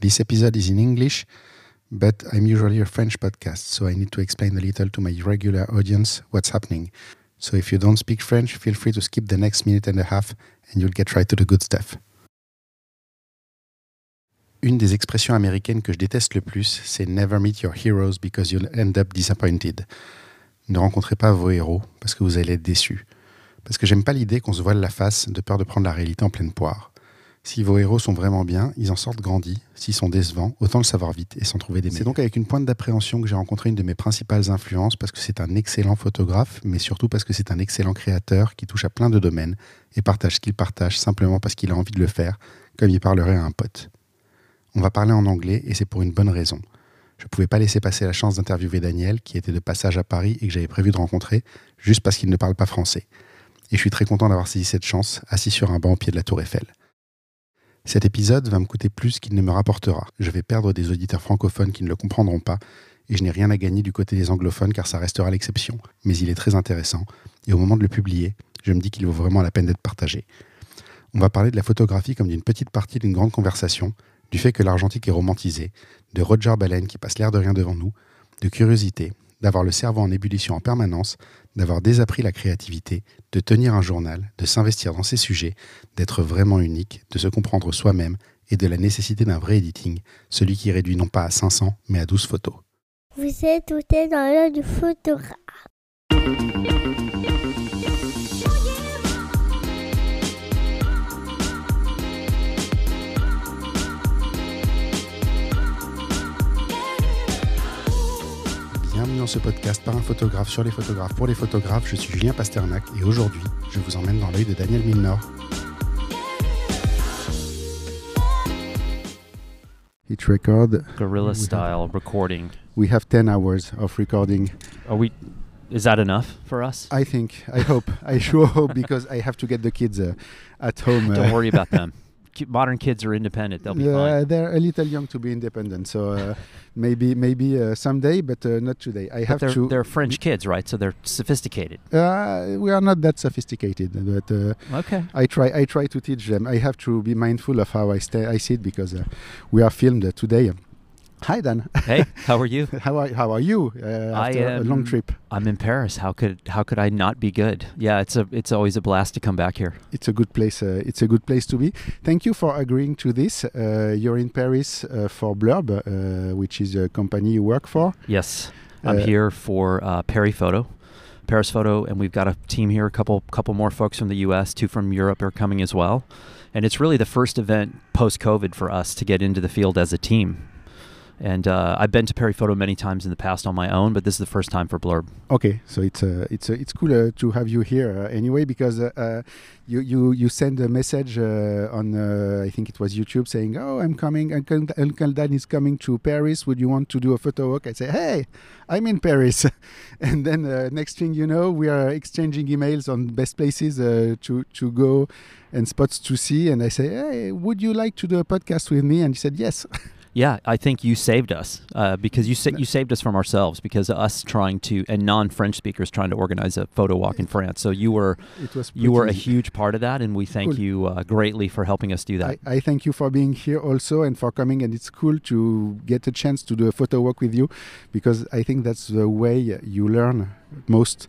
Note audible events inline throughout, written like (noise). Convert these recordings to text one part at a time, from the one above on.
This episode is in English, but I'm usually a French podcast, so I need to explain a little to my regular audience what's happening. So if you don't speak French, feel free to skip the next minute and a half and you'll get right to the good stuff. Une des expressions américaines que je déteste le plus, c'est never meet your heroes because you'll end up disappointed. Ne rencontrez pas vos héros parce que vous allez être déçus. Parce que j'aime pas l'idée qu'on se voile la face de peur de prendre la réalité en pleine poire. Si vos héros sont vraiment bien, ils en sortent grandis. S'ils sont décevants, autant le savoir vite et s'en trouver des C'est donc avec une pointe d'appréhension que j'ai rencontré une de mes principales influences parce que c'est un excellent photographe, mais surtout parce que c'est un excellent créateur qui touche à plein de domaines et partage ce qu'il partage simplement parce qu'il a envie de le faire, comme il parlerait à un pote. On va parler en anglais et c'est pour une bonne raison. Je ne pouvais pas laisser passer la chance d'interviewer Daniel, qui était de passage à Paris et que j'avais prévu de rencontrer, juste parce qu'il ne parle pas français. Et je suis très content d'avoir saisi cette chance, assis sur un banc au pied de la Tour Eiffel. Cet épisode va me coûter plus qu'il ne me rapportera. Je vais perdre des auditeurs francophones qui ne le comprendront pas, et je n'ai rien à gagner du côté des anglophones car ça restera l'exception. Mais il est très intéressant, et au moment de le publier, je me dis qu'il vaut vraiment la peine d'être partagé. On va parler de la photographie comme d'une petite partie d'une grande conversation, du fait que l'argentique est romantisé, de Roger Baleine qui passe l'air de rien devant nous, de curiosité, d'avoir le cerveau en ébullition en permanence, d'avoir désappris la créativité, de tenir un journal, de s'investir dans ses sujets, d'être vraiment unique, de se comprendre soi-même et de la nécessité d'un vrai editing, celui qui réduit non pas à 500 mais à 12 photos. Vous êtes tout dans l'œil du photographe. Dans ce podcast par un photographe sur les photographes pour les photographes. Je suis Julien Pasternak et aujourd'hui, je vous emmène dans l'œil de Daniel Milnor. Hit record. Guerrilla style recording. We have 10 hours of recording. Are we? Is that enough for us? I think. I hope. I sure hope because I have to get the kids uh, at home. Don't uh, worry about them. (laughs) Modern kids are independent. They'll be yeah, fine. they're a little young to be independent, so uh, (laughs) maybe maybe uh, someday, but uh, not today. I But have they're, to. they're French kids, right? So they're sophisticated. Uh, we are not that sophisticated, but uh, Okay. I try. I try to teach them. I have to be mindful of how I stay. I sit because uh, we are filmed today. Hi Dan. Hey, how are you? (laughs) how are How are you uh, after a long trip? I'm in Paris. How could how could I not be good? Yeah, it's a it's always a blast to come back here. It's a good place. Uh, it's a good place to be. Thank you for agreeing to this. Uh, you're in Paris uh, for Blurb, uh, which is a company you work for. Yes, I'm Uh, here for uh, Paris Photo, Paris Photo, and we've got a team here. A couple couple more folks from the U.S., two from Europe are coming as well, and it's really the first event post COVID for us to get into the field as a team. And uh, I've been to Paris Photo many times in the past on my own, but this is the first time for Blurb. Okay, so it's uh, it's uh, it's cool uh, to have you here uh, anyway because uh, you you you send a message on I think it was YouTube saying oh I'm coming Uncle, Uncle Dan is coming to Paris. Would you want to do a photo walk? I say hey I'm in Paris. (laughs) And then next thing you know we are exchanging emails on best places to to go and spots to see. And I say hey would you like to do a podcast with me? And he said yes (laughs) Yeah, I think you saved us uh, because you sa- you saved us from ourselves because us trying to and non-French speakers trying to organize a photo walk in France. So you were it was you were a huge part of that, and we thank Cool. you uh, greatly for helping us do that. I, I thank you for being here also and for coming and it's cool to get a chance to do a photo walk with you because I think that's the way you learn most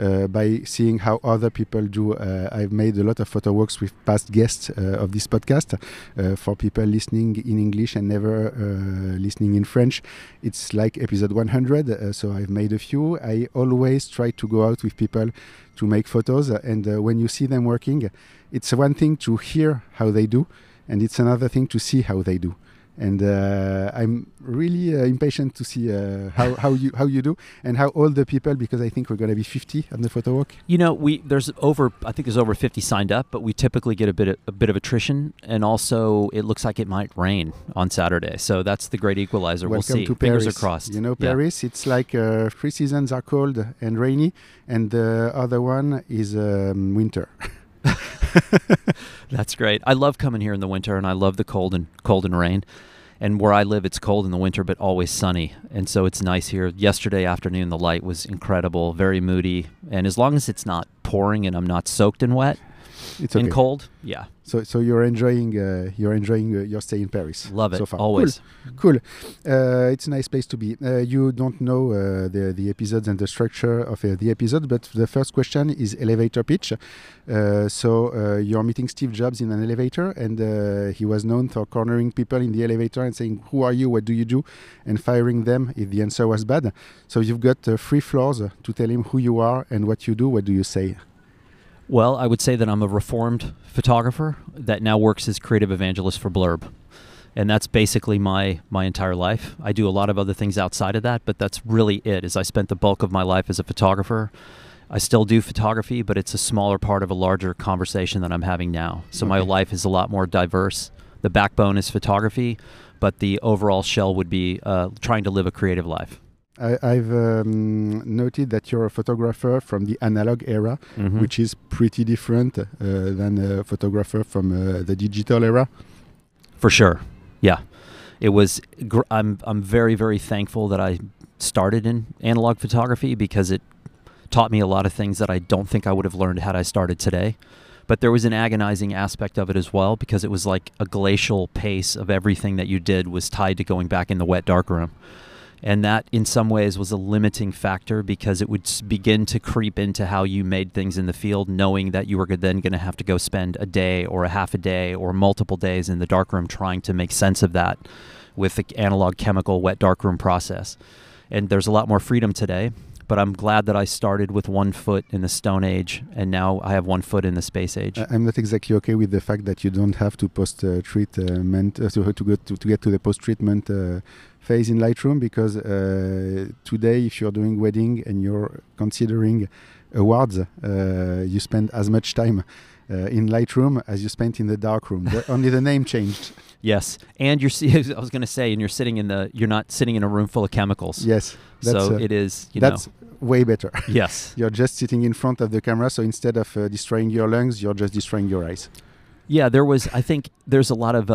uh, by seeing how other people do. Uh, I've made a lot of photo walks with past guests uh, of this podcast uh, for people listening in English and never uh, listening in French. It's like episode 100, uh, so I've made a few. I always try to go out with people to make photos, and when you see them working, it's one thing to hear how they do, and it's another thing to see how they do. And uh, I'm really uh, impatient to see uh, how, how you how you do and how all the people because I think we're gonna be 50 on the photo walk. You know, we there's over I think there's over 50 signed up, but we typically get a bit of, a bit of attrition, and also it looks like it might rain on Saturday. So that's the great equalizer. we'll see. to Fingers Paris. are crossed. You know, Yeah. Paris. It's like uh, three seasons are cold and rainy, and the other one is um, winter. (laughs) (laughs) That's great. I love coming here in the winter, and I love the cold and cold and rain. And where I live, it's cold in the winter, but always sunny, and so it's nice here. Yesterday afternoon, the light was incredible, very moody, and as long as it's not pouring and I'm not soaked and wet, It's okay. In cold, yeah, So, so you're enjoying uh, you're enjoying uh, your stay in Paris. love it so far. always. Cool. Uh, it's a nice place to be. Uh, you don't know uh, the the episodes and the structure of uh, the episode, but the first question is elevator pitch. Uh, so uh, you're meeting Steve Jobs in an elevator, and uh, he was known for cornering people in the elevator and saying, "Who are you? What do you do?" and firing them if the answer was bad. So you've got uh, three floors to tell him who you are and what you do. What do you say? Well, I would say that I'm a reformed photographer that now works as creative evangelist for Blurb. And that's basically my my entire life. I do a lot of other things outside of that, but that's really it. Is I spent the bulk of my life as a photographer. I still do photography, but it's a smaller part of a larger conversation that I'm having now. So my life is a lot more diverse. The backbone is photography, but the overall shell would be uh, trying to live a creative life. I, I've um, noted that you're a photographer from the analog era, Mhm. which is pretty different uh, than a photographer from uh, the digital era. For sure. Yeah. It was gr- I'm I'm very very thankful that I started in analog photography because it taught me a lot of things that I don't think I would have learned had I started today. But there was an agonizing aspect of it as well because it was like a glacial pace of everything that you did was tied to going back in the wet darkroom. And that, in some ways, was a limiting factor because it would begin to creep into how you made things in the field, knowing that you were then going to have to go spend a day or a half a day or multiple days in the darkroom trying to make sense of that with the analog chemical wet darkroom process. And there's a lot more freedom today, but I'm glad that I started with one foot in the Stone Age and now I have one foot in the Space Age. I'm not exactly okay with the fact that you don't have to post uh, treatment uh, to, to, to, to get to the post treatment uh, phase in Lightroom because uh, today, if you're doing wedding and you're considering awards, uh, you spend as much time uh, in Lightroom as you spent in the darkroom. The- only the name changed. (laughs) Yes, and you're. see- (laughs) I was going to say, and you're sitting in the. You're not sitting in a room full of chemicals. Yes, that's, so uh, it is. You know that's way better. (laughs) Yes. You're just sitting in front of the camera, so instead of uh, destroying your lungs, you're just destroying your eyes. Yeah, there was. I think there's a lot of.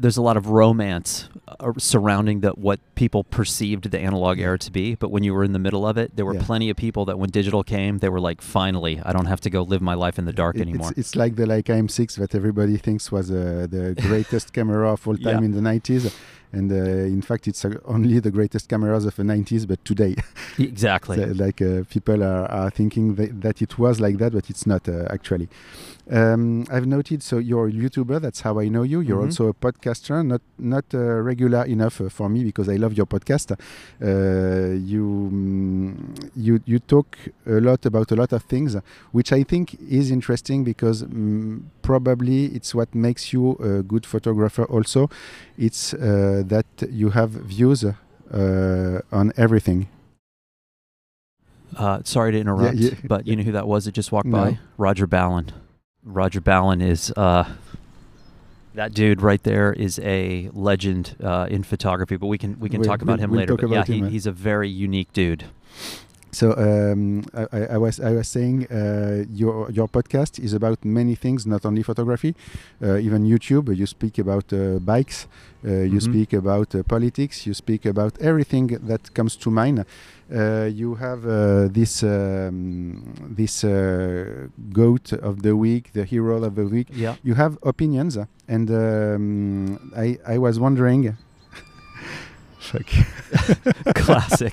There's a lot of romance uh, surrounding the what people perceived the analog era to be, but when you were in the middle of it, there were Yeah. plenty of people that when digital came, they were like, "Finally, I don't have to go live my life in the dark It- anymore." It's, it's like the Leica M6 that everybody thinks was uh, the greatest (laughs) camera of all time Yeah. in the 90s. And uh, in fact, it's uh, only the greatest cameras of the 90s, but today. exactly. (laughs) So, like uh, people are, are thinking that, that it was like that, but it's not uh, actually. Um, I've noted. So you're a YouTuber. That's how I know you. You're Mhm. also a podcaster. Not not uh, regular enough uh, for me because I love your podcast. Uh, you mm, you you talk a lot about a lot of things, which I think is interesting because mm, probably it's what makes you a good photographer. Also, it's uh, that you have views uh, on everything. Uh, sorry to interrupt, yeah. but you know who that was that just walked No. by? Roger Ballen. Roger Ballen is uh, that dude right there is a legend uh, in photography. But we can we can We'll- talk about we'll- him we'll later. but yeah, he, uh, he's a very unique dude. So um, I, I was I was saying uh, your your podcast is about many things, not only photography, uh, even YouTube. You speak about uh, bikes, uh, you Mhm. speak about uh, politics, you speak about everything that comes to mind. Uh, you have uh, this um, this uh, goat of the week, the hero of the week. Yeah. You have opinions, and um, I I was wondering. (laughs) (laughs) Classic.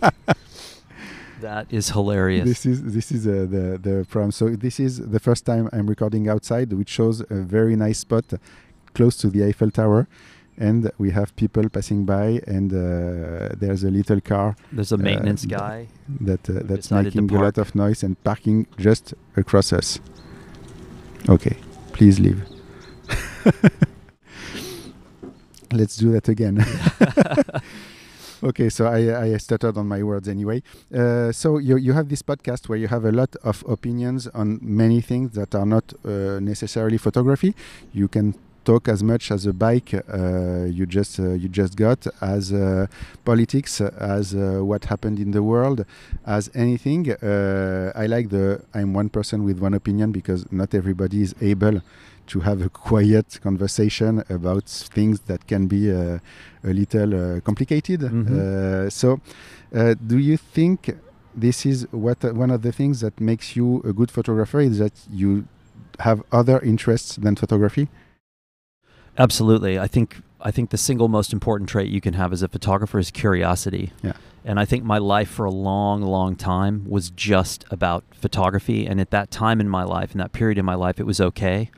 That is hilarious. This is this is uh, the the problem. So this is the first time I'm recording outside, which shows a very nice spot close to the Eiffel Tower, and we have people passing by, and uh, there's a little car There's a maintenance uh, guy. that uh, that's making a lot of noise and parking just across us. Okay, please leave. (laughs) Let's do that again. (laughs) (laughs) okay, so I, I stuttered on my words anyway. Uh, so you, you have this podcast where you have a lot of opinions on many things that are not uh, necessarily photography. You can talk as much as a bike uh, you just uh, you just got, as uh, politics, as uh, what happened in the world, as anything. Uh, I like the I'm one person with one opinion because not everybody is able to have a quiet conversation about things that can be uh, a little uh, complicated. Mhm. Uh, so, uh, do you think this is what uh, one of the things that makes you a good photographer is that you have other interests than photography? Absolutely. I think I think the single most important trait you can have as a photographer is curiosity. Yeah. And I think my life for a long, long time was just about photography. And at that time in my life, in that period in my life, it was okay.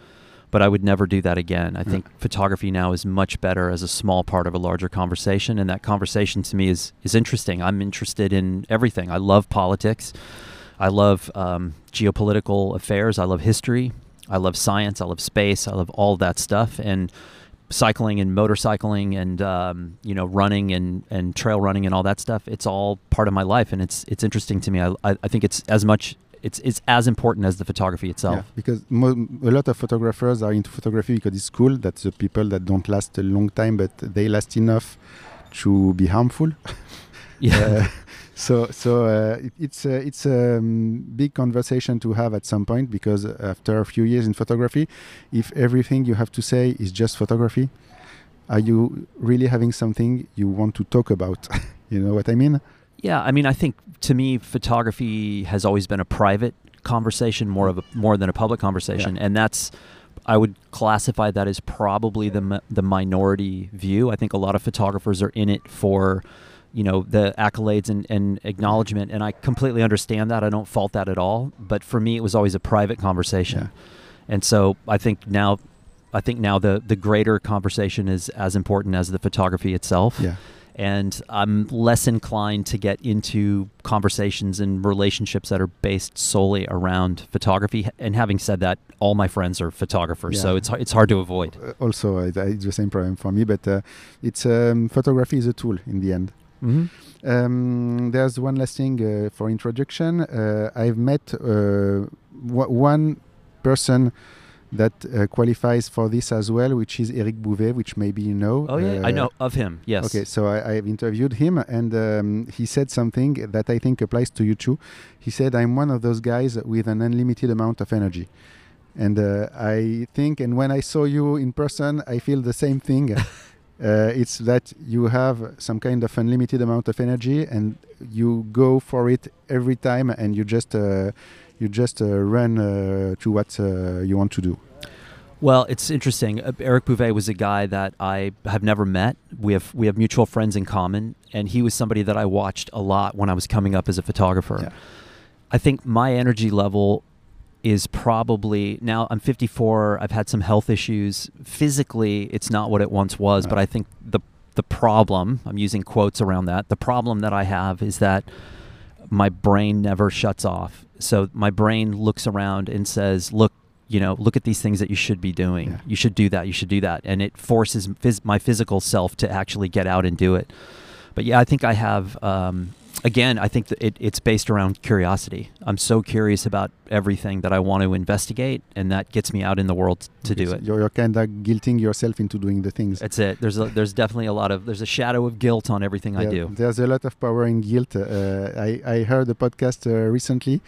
But I would never do that again. I Yeah. think photography now is much better as a small part of a larger conversation. And that conversation to me is, is interesting. I'm interested in everything. I love politics. I love um, geopolitical affairs. I love history. I love science. I love space. I love all that stuff. And cycling and motorcycling and um, you know running and, and trail running and all that stuff. It's all part of my life, and it's it's interesting to me. I, I, I think it's as much it's it's as important as the photography itself. Yeah, because mo- a lot of photographers are into photography because it's cool. That's the people that don't last a long time, but they last enough to be harmful. (laughs) Yeah. Uh, so so uh, it, it's a, it's a um, big conversation to have at some point because after a few years in photography, if everything you have to say is just photography, are you really having something you want to talk about? (laughs) you know what I mean? Yeah, I mean, I think to me, photography has always been a private conversation, more of a more than a public conversation, and that's. I would classify that as probably the the minority view. I think a lot of photographers are in it for, you know, the accolades and, and acknowledgement, and I completely understand that. I don't fault that at all. But for me, it was always a private conversation, and so I think now, I think now the the greater conversation is as important as the photography itself Yeah. And I'm less inclined to get into conversations and relationships that are based solely around photography. And having said that, all my friends are photographers, so it's it's hard to avoid. Uh, also, it's the same problem for me, but uh, it's um, photography is a tool in the end. Mm-hmm. Um, there's one last thing uh, for introduction. Uh, I've met uh, w- one person that uh, qualifies for this as well, which is Eric Bouvet, which maybe you know. Oh yeah, I Uh, know of him. Yes. Okay, so I, I've interviewed him, and um, he said something that I think applies to you too. He said, "I'm one of those guys with an unlimited amount of energy," and uh, I think, and when I saw you in person, I feel the same thing. (laughs) uh, it's that you have some kind of unlimited amount of energy, and you go for it every time, and you just uh, you just uh, run uh, to what uh, you want to do. Well, it's interesting. Uh, Eric Bouvet was a guy that I have never met. We have we have mutual friends in common, and he was somebody that I watched a lot when I was coming up as a photographer. Yeah. I think my energy level is probably now I'm 54. I've had some health issues. Physically, it's not what it once was, but I think the the problem I'm using quotes around that. The problem that I have is that my brain never shuts off. So my brain looks around and says, "Look, you know, look at these things that you should be doing. Yeah. You should do that. You should do that." And it forces phys- my physical self to actually get out and do it. But yeah, I think I have. Um, again, I think that it, it's based around curiosity. I'm so curious about everything that I want to investigate, and that gets me out in the world to do Because it. You're, you're kind of guilting yourself into doing the things. That's it. There's a, there's definitely a lot of there's a shadow of guilt on everything I do. There's a lot of power in guilt. Uh, I, I heard a podcast uh, recently.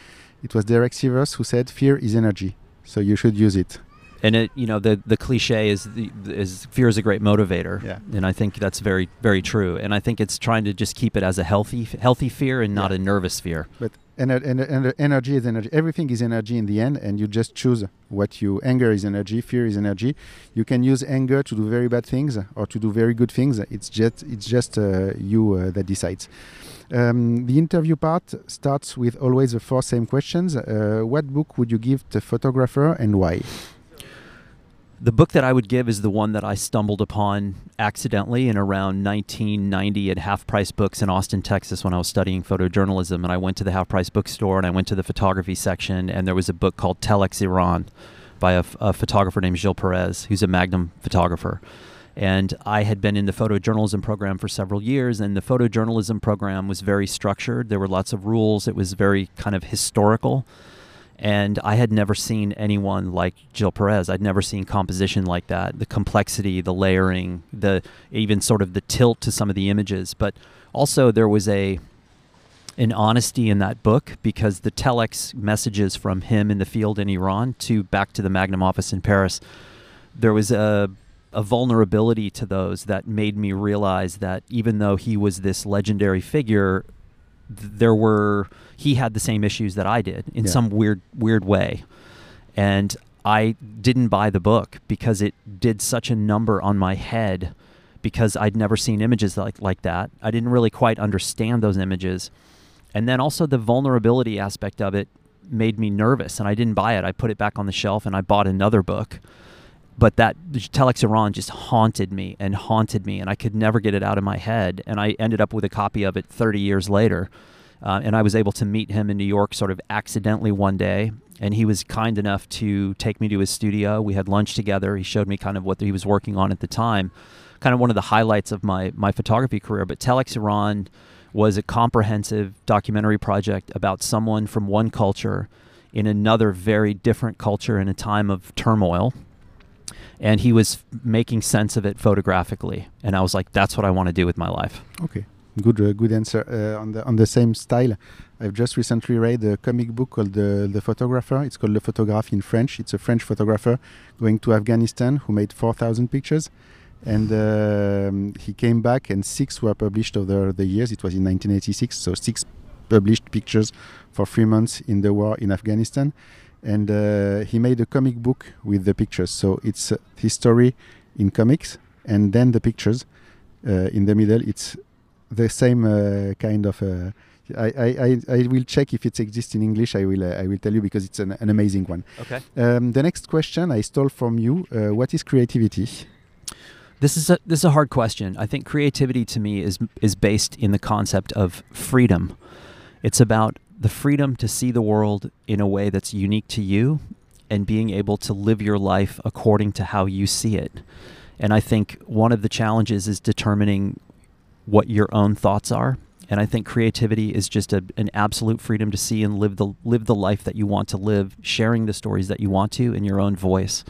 It was Derek Sivers who said, "Fear is energy, so you should use it." And it you know the the cliche is the is fear is a great motivator Yeah. and i think that's very very true and i think it's trying to just keep it as a healthy healthy fear and not Yeah. a nervous fear But ener- ener- ener- energy is energy. Everything is energy in the end, and you just choose what you. Anger is energy. Fear is energy. You can use anger to do very bad things or to do very good things. It's just it's just uh, you uh, that decides. Um, the interview part starts with always the four same questions. Uh, what book would you give to photographer and why? The book that i would give is the one that i stumbled upon accidentally in around 1990 at half price books in austin texas when i was studying photojournalism and i went to the half price bookstore and i went to the photography section and there was a book called telex iran by a photographer named Gilles Peress who's a magnum photographer And I had been in the photojournalism program for several years, and the photojournalism program was very structured. There were lots of rules. It was very kind of historical. And I had never seen anyone like Gilles Peress. I'd never seen composition like that. The complexity, the layering, the even sort of the tilt to some of the images. But also there was a an honesty in that book because the telex messages from him in the field in Iran to back to the Magnum office in Paris, there was a a vulnerability to those that made me realize that even though he was this legendary figure, there were he had the same issues that I did in Yeah. some weird weird way, and I didn't buy the book because it did such a number on my head because I'd never seen images like like that. I didn't really quite understand those images. And then also the vulnerability aspect of it made me nervous and I didn't buy it. I put it back on the shelf and I bought another book. But that Telex Iran just haunted me and haunted me and I could never get it out of my head and I ended up with a copy of it 30 years later. Uh, and I was able to meet him in New York sort of accidentally one day and he was kind enough to take me to his studio. We had lunch together. He showed me kind of what he was working on at the time, kind of one of the highlights of my my photography career. But Telex Iran was a comprehensive documentary project about someone from one culture in another very different culture in a time of turmoil. And he was making sense of it photographically, and I was like, "That's what I want to do with my life." Okay, good, uh, good answer. Uh, on the on the same style, I've just recently read a comic book called the, the Photographer. It's called Le Photographe in French. It's a French photographer going to Afghanistan who made 4,000 pictures. And (sighs) um, he came back, and six were published over the years. It was in 1986, so six published pictures for three months in the war in Afghanistan. And uh, he made a comic book with the pictures. So it's uh, his story in comics, and then the pictures uh, in the middle. It's the same uh, kind of uh, I, I, I will check if it exists in English. I will uh, I will tell you because it's an, an amazing one. Okay. Um, the next question I stole from you. Uh, what is creativity? This is a this is a hard question. I think creativity to me is is based in the concept of freedom. It's about the freedom to see the world in a way that's unique to you and being able to live your life according to how you see it. And I think one of the challenges is determining what your own thoughts are and I think creativity is just a, an absolute freedom to see and live the live the life that you want to live, sharing the stories that you want to in your own voice.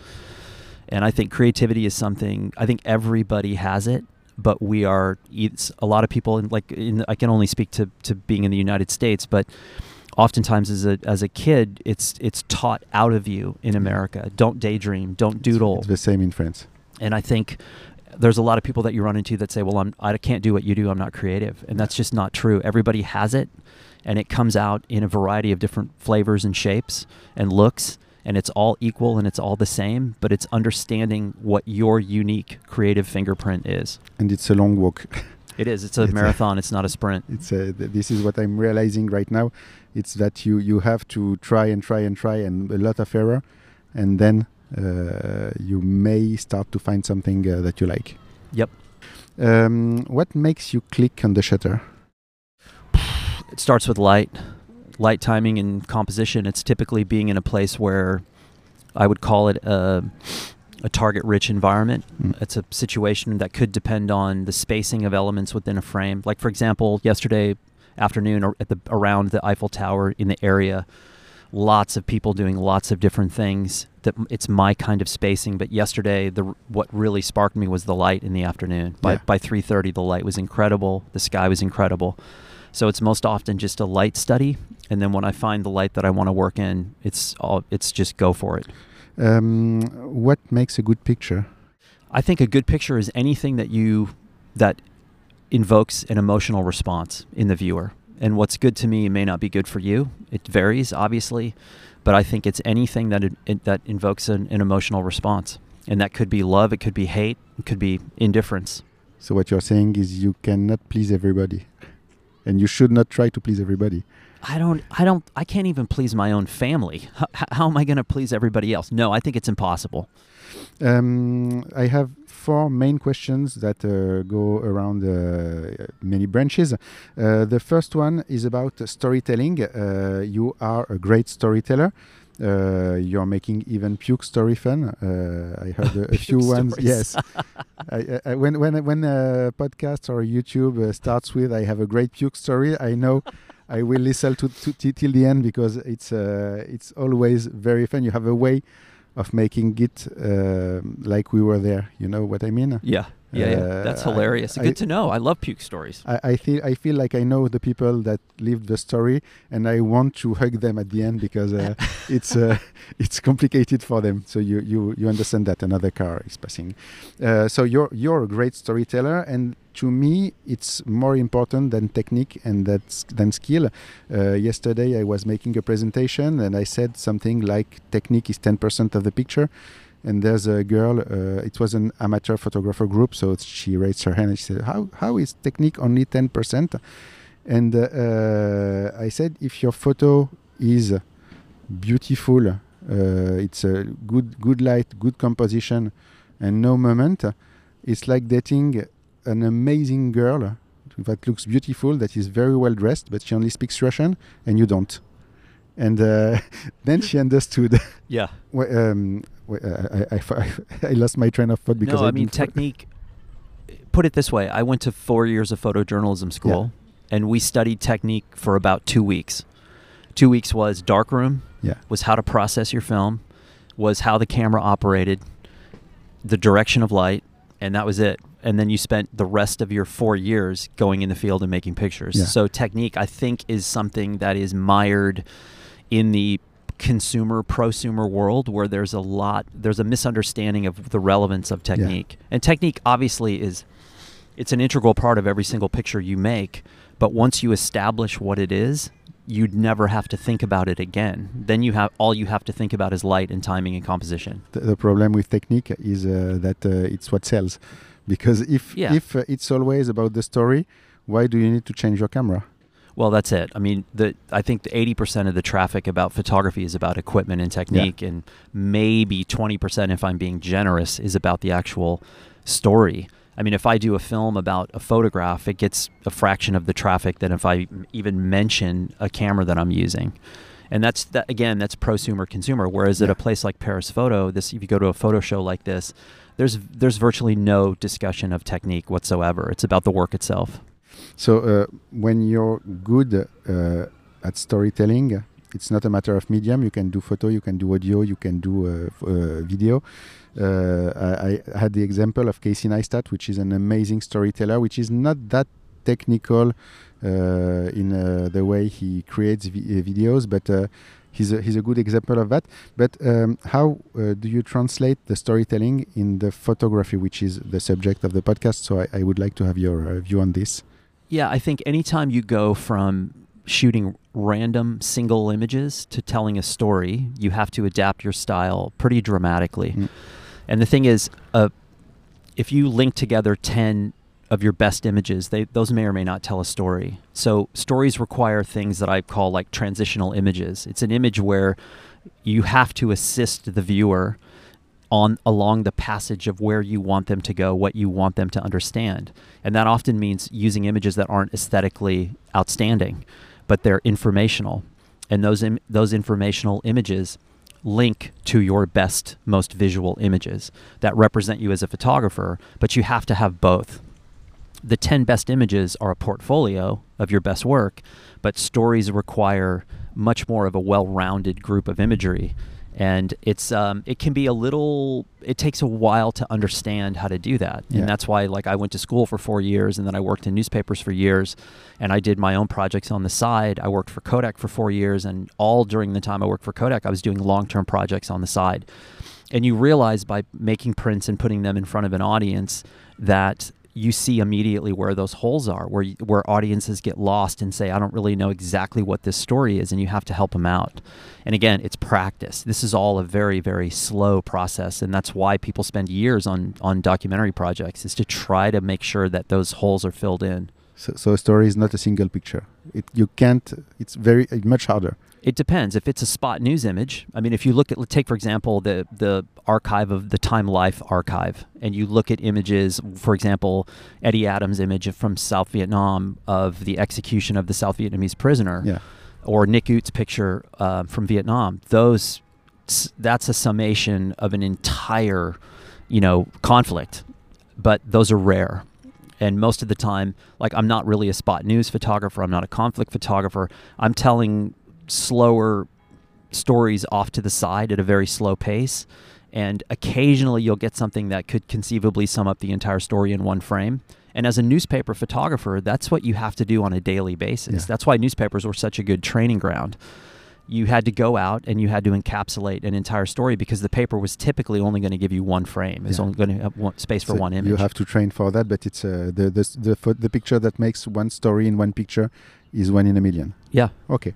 And I think creativity is something I think everybody has it, but we are it's a lot of people in like in, I can only speak to to being in the United States, but oftentimes as a as a kid it's it's taught out of you in mm-hmm. America. Don't daydream, don't doodle. It's, it's the same in France. And I think there's a lot of people that you run into that say, "Well, I'm I can't do what you do. I'm not creative," and that's just not true. Everybody has it, and it comes out in a variety of different flavors and shapes and looks, and it's all equal and it's all the same. But it's understanding what your unique creative fingerprint is. And it's a long walk. It is. It's (laughs) a it's marathon. A, it's not a sprint. (laughs) It's a, this is what I'm realizing right now. It's that you you have to try and try and try and a lot of error, and then uh, you may start to find something uh, that you like. Yep. Um, what makes you click on the shutter? It starts with light, light timing and composition. It's typically being in a place where I would call it a, a target rich environment. Mm. It's a situation that could depend on the spacing of elements within a frame. Like, for example, yesterday afternoon at the around the Eiffel Tower in the area, lots of people doing lots of different things that it's my kind of spacing but yesterday the what really sparked me was the light in the afternoon by yeah. by 3:30 the light was incredible the sky was incredible so it's most often just a light study and then when I find the light that I want to work in it's all it's just go for it um, what makes a good picture I think a good picture is anything that you that invokes an emotional response in the viewer and what's good to me may not be good for you. It varies, obviously, but I think it's anything that it, it, that invokes an, an, emotional response, and that could be love, it could be hate, it could be indifference. So what you're saying is you cannot please everybody, and you should not try to please everybody. I don't, I don't, I can't even please my own family. (laughs) How, how am I going to please everybody else? No, I think it's impossible. Um, I have four main questions that uh, go around uh, many branches. Uh, the first one is about storytelling. Uh, you are a great storyteller. Uh, you're making even puke story fun. Uh, I heard a, a (laughs) few ones. Yes, (laughs) I, I, when when when a podcast or YouTube starts with "I have a great puke story," I know I will listen to, to, till the end because it's it's always very fun. You have a way of making it uh, like we were there. You know what I mean? Yeah, Yeah, yeah. Uh, That's hilarious. I- Good to know. I love puke stories. I, I feel I feel like I know the people that lived the story, and I want to hug them at the end because uh, (laughs) it's uh, (laughs) it's complicated for them. So you you you understand that another car is passing. Uh, so you're you're a great storyteller, and to me, it's more important than technique and that's than skill. Uh, yesterday, I was making a presentation, and I said something like technique is ten percent of the picture. And there's a girl. Uh, it was an amateur photographer group, so she raised her hand and she said, "How how is technique only ten percent?" And uh, uh, I said, "If your photo is beautiful, uh, it's a good good light, good composition, and no moment, it's like dating an amazing girl that looks beautiful, that is very well dressed, but she only speaks Russian, and you don't." And uh, (laughs) then she understood. Yeah. (laughs) Um, I, I, I, I lost my train of thought because no, I, I mean technique. Put it this way: I went to four years of photojournalism school, and we studied technique for about two weeks. Two weeks was darkroom, Yeah. was how to process your film, was how the camera operated, the direction of light, and that was it. And then you spent the rest of your four years going in the field and making pictures. Yeah. So technique, I think, is something that is mired in the consumer prosumer world where there's a lot there's a misunderstanding of the relevance of technique. And technique obviously is it's an integral part of every single picture you make but once you establish what it is you'd never have to think about it again. Then you have all you have to think about is light and timing and composition. The, the problem with technique is uh, that uh, it's what sells. Because if Yeah. if uh, it's always about the story why do you need to change your camera Well, that's it. I mean, the I think the eighty percent of the traffic about photography is about equipment and technique, and maybe twenty percent, if I'm being generous, is about the actual story. I mean, if I do a film about a photograph, it gets a fraction of the traffic than if I even mention a camera that I'm using. And that's that again, that's prosumer consumer. Whereas at a place like Paris Photo, this if you go to a photo show like this, there's there's virtually no discussion of technique whatsoever. It's about the work itself. So uh, when you're good uh, at storytelling it's not a matter of medium. You can do photo you can do audio you can do uh, video. I, I had the example of casey neistat which is an amazing storyteller which is not that technical uh, in uh, the way he creates vi- videos but uh, he's a, he's a good example of that. But um, how do you translate the storytelling in the photography which is the subject of the podcast? So i, I would like to have your view on this Yeah, I think anytime you go from shooting random single images to telling a story, you have to adapt your style pretty dramatically. Mm. And the thing is, uh, if you link together 10 of your best images, they, those may or may not tell a story. So stories require things that I call like transitional images. It's an image where you have to assist the viewer on along the passage of where you want them to go, what you want them to understand. And that often means using images that aren't aesthetically outstanding, but they're informational. And those Im- those informational images link to your best most visual images that represent you as a photographer, but you have to have both. The 10 best images are a portfolio of your best work, but stories require much more of a well-rounded group of imagery and it's um, it can be a little it takes a while to understand how to do that. Yeah. and that's why like i went to school for four years and then i worked in newspapers for years. And i did my own projects on the side. I worked for kodak for four years. And all during the time i worked for kodak i was doing long-term projects on the side. And you realize by making prints and putting them in front of an audience that you see immediately where those holes are, where where audiences get lost and say, "I don't really know exactly what this story is," and you have to help them out. And again, it's practice. This is all a very very slow process, and that's why people spend years on on documentary projects is to try to make sure that those holes are filled in. So, so a story is not a single picture. It, you can't. It's very much harder. It depends. If it's a spot news image, I mean, if you look at, take for example, the the archive of the Time Life archive, and you look at images, for example, Eddie Adams' image from South Vietnam of the execution of the South Vietnamese prisoner, Yeah. or Nick Ut's picture uh, from Vietnam. Those, that's a summation of an entire, you know, conflict, but those are rare. And most of the time, like I'm not really a spot news photographer. I'm not a conflict photographer. I'm telling slower stories off to the side at a very slow pace. And occasionally you'll get something that could conceivably sum up the entire story in one frame. And as a newspaper photographer, that's what you have to do on a daily basis. Yeah. That's why newspapers were such a good training ground. You had to go out and you had to encapsulate an entire story because the paper was typically only going to give you one frame. It's Yeah. only going to have one, space for So one image. You have to train for that, but it's uh, the, the the the picture that makes one story in one picture is one in a million. yeah. Okay.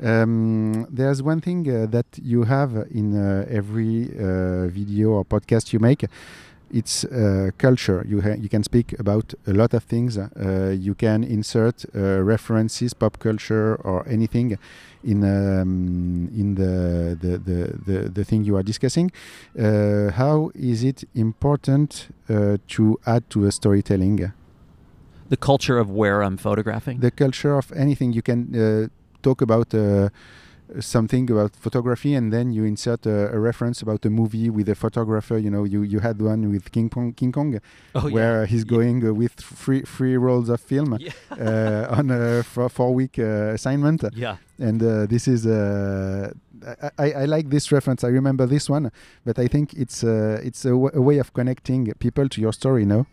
Um, there's one thing uh, that you have in uh, every uh, video or podcast you make. It's uh, culture. You ha- you can speak about a lot of things. Uh, you can insert uh, references, pop culture, or anything in um, in the the, the, the the thing you are discussing. Uh, how is it important uh, to add to a storytelling? The culture of where I'm photographing. the culture of anything. You can uh, talk about uh, something about photography, and then you insert a, a reference about a movie with a photographer. You know, you, you had one with King Kong, King Kong oh, yeah. where he's Yeah. going uh, with three three rolls of film Yeah. uh, on a four, four week uh, assignment. yeah. And uh, this is uh, I, I, I like this reference. I remember this one, but I think it's uh, it's a, w- a way of connecting people to your story. No.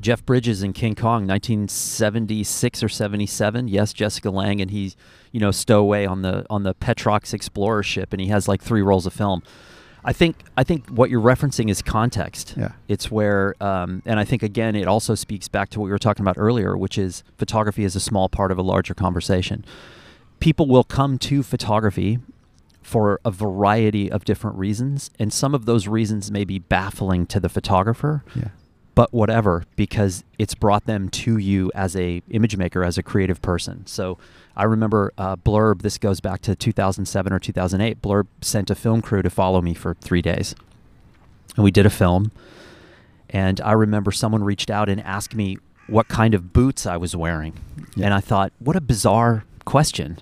Jeff Bridges in King Kong, 1976 or 77. Yes, Jessica Lange, and he's you know stowaway on the on the Petrox Explorer ship, and he has like three rolls of film. I think I think what you're referencing is context. Yeah. It's where, um, and I think again, it also speaks back to what we were talking about earlier, which is photography is a small part of a larger conversation. People will come to photography for a variety of different reasons, and some of those reasons may be baffling to the photographer Yeah. But whatever because it's brought them to you as a image maker as a creative person. So i remember uh, blurb this goes back to 2007 or 2008 blurb sent a film crew to follow me for three days. And we did a film. And i remember someone reached out and asked me what kind of boots i was wearing. Yeah. and i thought what a bizarre question.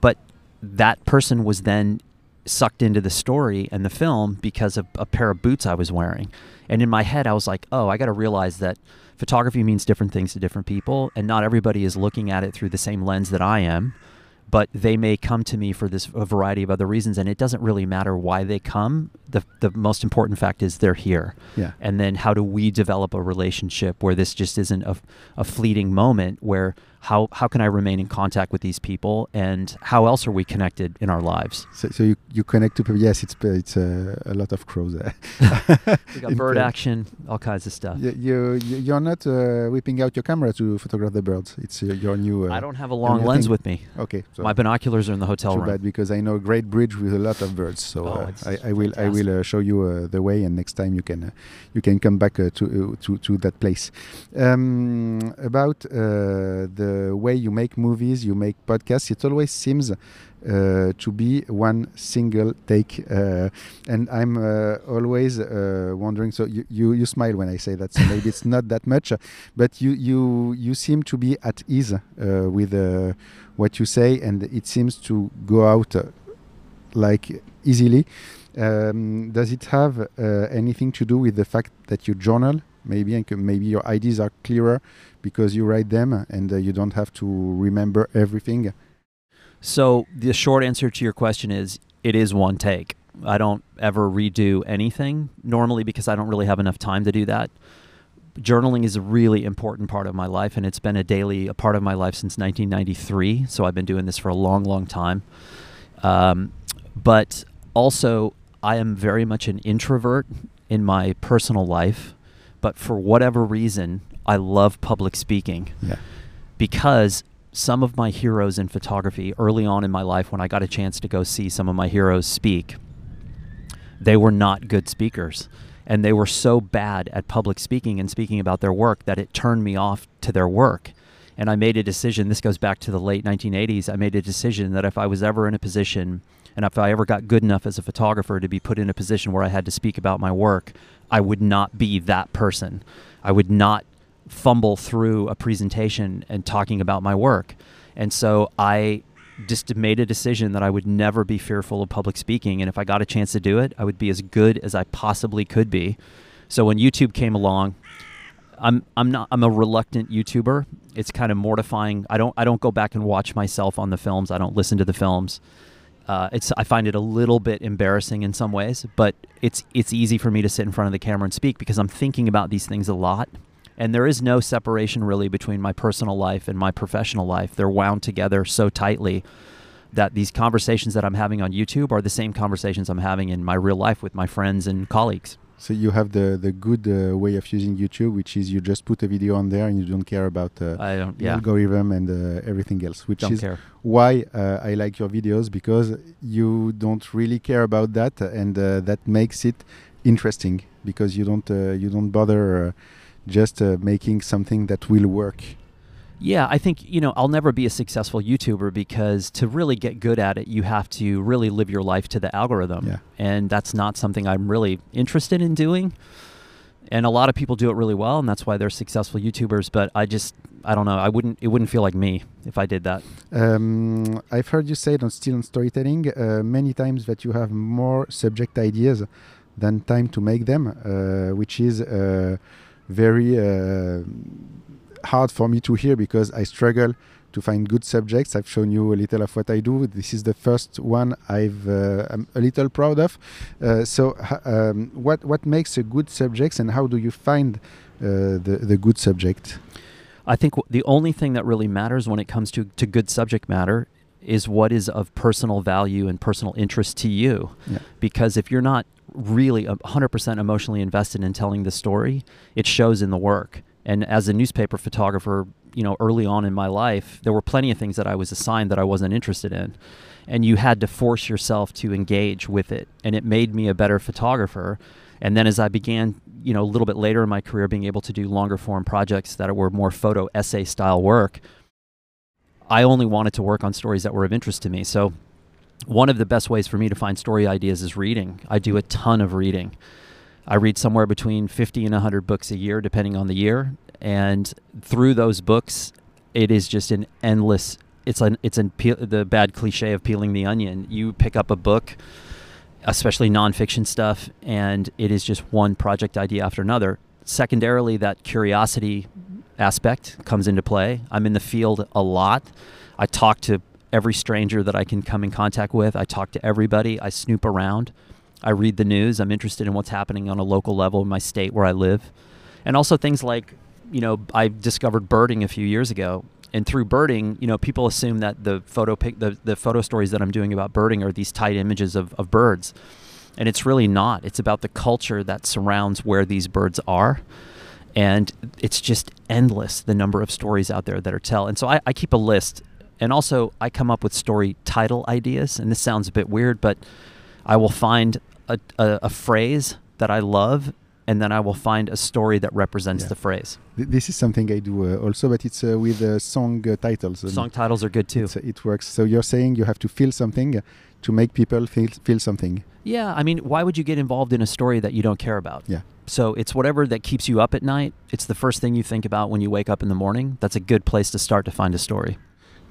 But that person was then sucked into the story and the film because of a pair of boots I was wearing. And in my head, I was like, oh, I got to realize that photography means different things to different people, and not everybody is looking at it through the same lens that I am. But they may come to me for this a variety of other reasons, and it doesn't really matter why they come. the The most important fact is they're here. Yeah. And then how do we develop a relationship where this just isn't a, a fleeting moment? Where how how can I remain in contact with these people, and how else are we connected in our lives? So, so you, you connect to people. Yes, it's it's uh, a lot of crows there. (laughs) We got (laughs) bird action, all kinds of stuff. You, you you- you're not uh, whipping out your camera to photograph the birds. It's uh, your new. Uh, I don't have a long lens thing. with me. Okay, so My binoculars are in the hotel too room. bad because I know a great bridge with a lot of birds. So Oh, uh, I, I will I will uh, show you uh, the way, and next time you can uh, you can come back uh, to uh, to to that place. Um, about uh, the way you make movies, you make podcasts. It always seems. Uh, to be one single take, uh, and I'm uh, always uh, wondering. So you, you you smile when I say that. So maybe it's not that much, uh, but you you you seem to be at ease uh, with uh, what you say, and it seems to go out uh, like easily. Um, does it have uh, anything to do with the fact that you journal? Maybe and maybe your ideas are clearer because you write them and uh, you don't have to remember everything. So the short answer to your question is it is one take. I don't ever redo anything normally because I don't really have enough time to do that. Journaling is a really important part of my life and it's been a daily a part of my life since 1993. So I've been doing this for a long, long time. Um, but also, I am very much an introvert in my personal life. But for whatever reason, I love public speaking. Yeah. because some of my heroes in photography early on in my life when I got a chance to go see some of my heroes speak they were not good speakers. And they were so bad at public speaking and speaking about their work that it turned me off to their work. And I made a decision this goes back to the late 1980s I made a decision that if I was ever in a position and if I ever got good enough as a photographer to be put in a position where I had to speak about my work I would not be that person I would not fumble through a presentation and talking about my work. And so I just made a decision that I would never be fearful of public speaking. And if I got a chance to do it, I would be as good as I possibly could be. So when YouTube came along, I'm I'm not I'm a reluctant YouTuber. It's kind of mortifying. I don't I don't go back and watch myself on the films. I don't listen to the films. Uh, it's I find it a little bit embarrassing in some ways, but it's it's easy for me to sit in front of the camera and speak because I'm thinking about these things a lot. And there is no separation really between my personal life and my professional life. They're wound together so tightly that these conversations that I'm having on YouTube are the same conversations I'm having in my real life with my friends and colleagues. So you have the the good uh, way of using YouTube, which is you just put a video on there and you don't care about uh, I don't the yeah. algorithm and uh, everything else, which Don't is care. why uh, I like your videos because you don't really care about that, and uh, that makes it interesting because you don't uh, you don't bother uh, just uh, making something that will work. Yeah, I think, you know, I'll never be a successful YouTuber because to really get good at it, you have to really live your life to the algorithm. Yeah. And that's not something I'm really interested in doing. And a lot of people do it really well, and that's why they're successful YouTubers. But I just, I don't know, I wouldn't, it wouldn't feel like me if I did that. Um, I've heard you say on Still on Storytelling uh, many times that you have more subject ideas than time to make them, uh, which is uh, very uh, hard for me to hear because I struggle to find good subjects. I've shown you a little of what I do. This is the first one I've uh, I'm a little proud of. Uh, so, um, what what makes a good subject, and how do you find uh, the the good subject? I think w- the only thing that really matters when it comes to, to good subject matter is what is of personal value and personal interest to you. Yeah. Because if you're not really a 100% emotionally invested in telling the story, it shows in the work. And as a newspaper photographer, you know, early on in my life, there were plenty of things that I was assigned that I wasn't interested in. And you had to force yourself to engage with it. And it made me a better photographer. And then as I began, you know, a little bit later in my career, being able to do longer form projects that were more photo essay style work, I only wanted to work on stories that were of interest to me. So one of the best ways for me to find story ideas is reading. I do a ton of reading. I read somewhere between 50 and 100 books a year, depending on the year. And through those books, it is just an endless. It's an it's an the bad cliche of peeling the onion. You pick up a book, especially nonfiction stuff, and it is just one project idea after another. Secondarily, that curiosity aspect comes into play. I'm in the field a lot. I talk to every stranger that I can come in contact with. I talk to everybody. I snoop around. I read the news. I'm interested in what's happening on a local level in my state where I live. And also things like, you know, I discovered birding a few years ago. And through birding, you know, people assume that the photo pic, the, the photo stories that I'm doing about birding are these tight images of, of birds. And it's really not. It's about the culture that surrounds where these birds are. And it's just endless the number of stories out there that are tell. And so I, I keep a list. And also I come up with story title ideas. And this sounds a bit weird, but I will find a, a, a phrase that I love, and then I will find a story that represents Yeah. the phrase. Th- This is something I do uh, also, but it's uh, with uh, song uh, titles. Song titles are good too. it works. So you're saying you have to feel something uh, to make people feel feel something. Yeah, I mean, why would you get involved in a story that you don't care about? Yeah. So it's whatever that keeps you up at night. It's the first thing you think about when you wake up in the morning. That's a good place to start to find a story.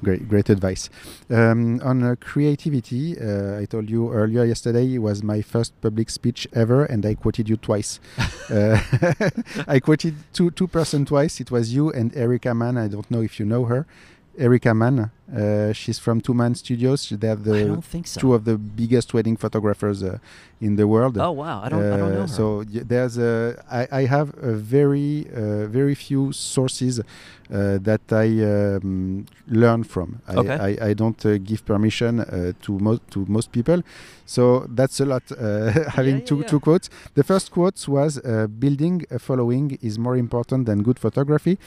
Great, great advice. Um, on uh, creativity, uh, I told you earlier yesterday it was my first public speech ever, and I quoted you twice. (laughs) uh, (laughs) I quoted two two person twice. It was you and Erica Mann. I don't know if you know her. Erica Mann. Uh, she's from Two Mann Studios. They're I the so. two of the biggest wedding photographers uh, in the world. oh wow, I don't. I don't know. Uh, Her. So y- there's a, I, I have a very uh, very few sources uh, that I um, learn from. I, Okay. I, I don't uh, give permission uh, to most to most people, so that's a lot. Uh, (laughs) having yeah, two yeah. two quotes. The first quote was uh, building a following is more important than good photography.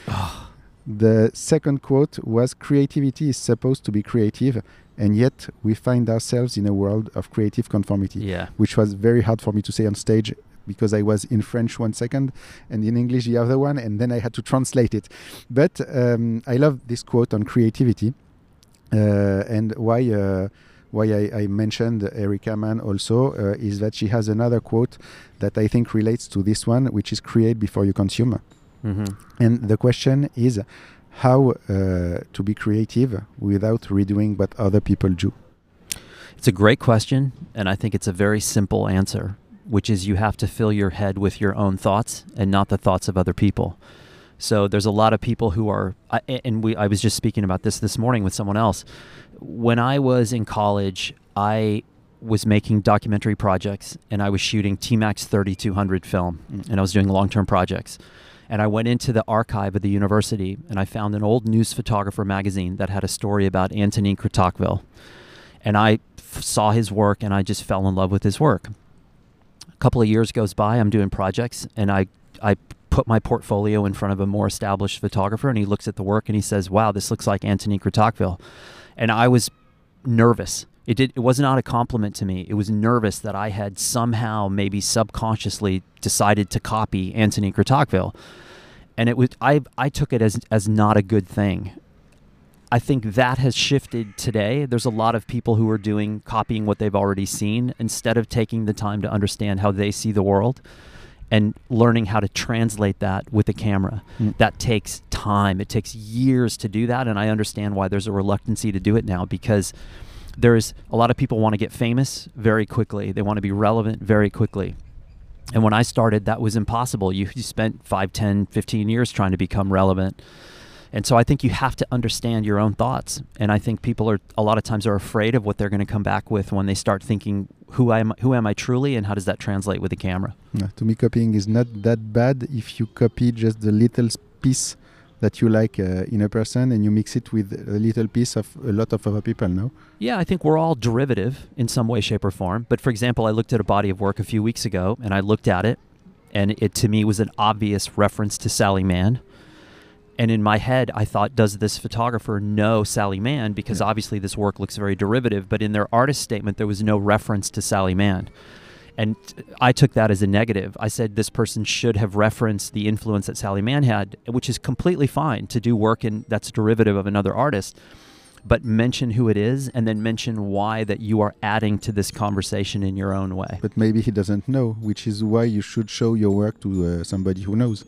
The second quote was creativity is supposed to be creative, and yet we find ourselves in a world of creative conformity yeah. which was very hard for me to say on stage because I was in French one second and in English the other one, and then I had to translate it. But um, I love this quote on creativity uh, and why. Uh, why I, I mentioned Erica Mann also uh, is that she has another quote that I think relates to this one, which is create before you consume. Hmm And the question is how uh, to be creative without redoing what other people do. It's a great question, and I think it's a very simple answer, which is you have to fill your head with your own thoughts and not the thoughts of other people. So there's a lot of people who are, and we, I was just speaking about this this morning with someone else. When I was in college, I was making documentary projects and I was shooting T Max 3200 film Mm. and I was doing long term projects. And I went into the archive of the university and I found an old news photographer magazine that had a story about Antonin Kratochvil. And I f- saw his work and I just fell in love with his work. A couple of years goes by, I'm doing projects and I, I put my portfolio in front of a more established photographer and he looks at the work and he says, Wow, this looks like Antonin Kratochvil. And I was nervous. It did. It was not a compliment to me. It was nervous that I had somehow, maybe subconsciously, decided to copy Anthony Kratochvil, and it was. I I took it as as not a good thing. I think that has shifted today. There's a lot of people who are doing copying what they've already seen instead of taking the time to understand how they see the world and learning how to translate that with a camera. Mm. That takes time. It takes years to do that and I understand why there's a reluctancy to do it now because there's a lot of people want to get famous very quickly. They want to be relevant very quickly. And when I started, that was impossible. You, you spent 5, 10, 15 years trying to become relevant. And so I think you have to understand your own thoughts. And I think people are a lot of times are afraid of what they're going to come back with when they start thinking who am who am I truly and how does that translate with the camera? Yeah, to me, copying is not that bad if you copy just the little piece that you like uh, in a person and you mix it with a little piece of a lot of other people. No, Yeah, I think we're all derivative in some way, shape, or form. But for example, I looked at a body of work a few weeks ago and I looked at it, and it to me was an obvious reference to Sally Mann. And in my head, I thought, does this photographer know Sally Mann? Because Yeah. obviously this work looks very derivative, but in their artist statement, there was no reference to Sally Mann. And I took that as a negative. I said this person should have referenced the influence that Sally Mann had, which is completely fine to do work in that's derivative of another artist but mention who it is and then mention why that you are adding to this conversation in your own way. but maybe he doesn't know, which is why you should show your work to uh, somebody who knows.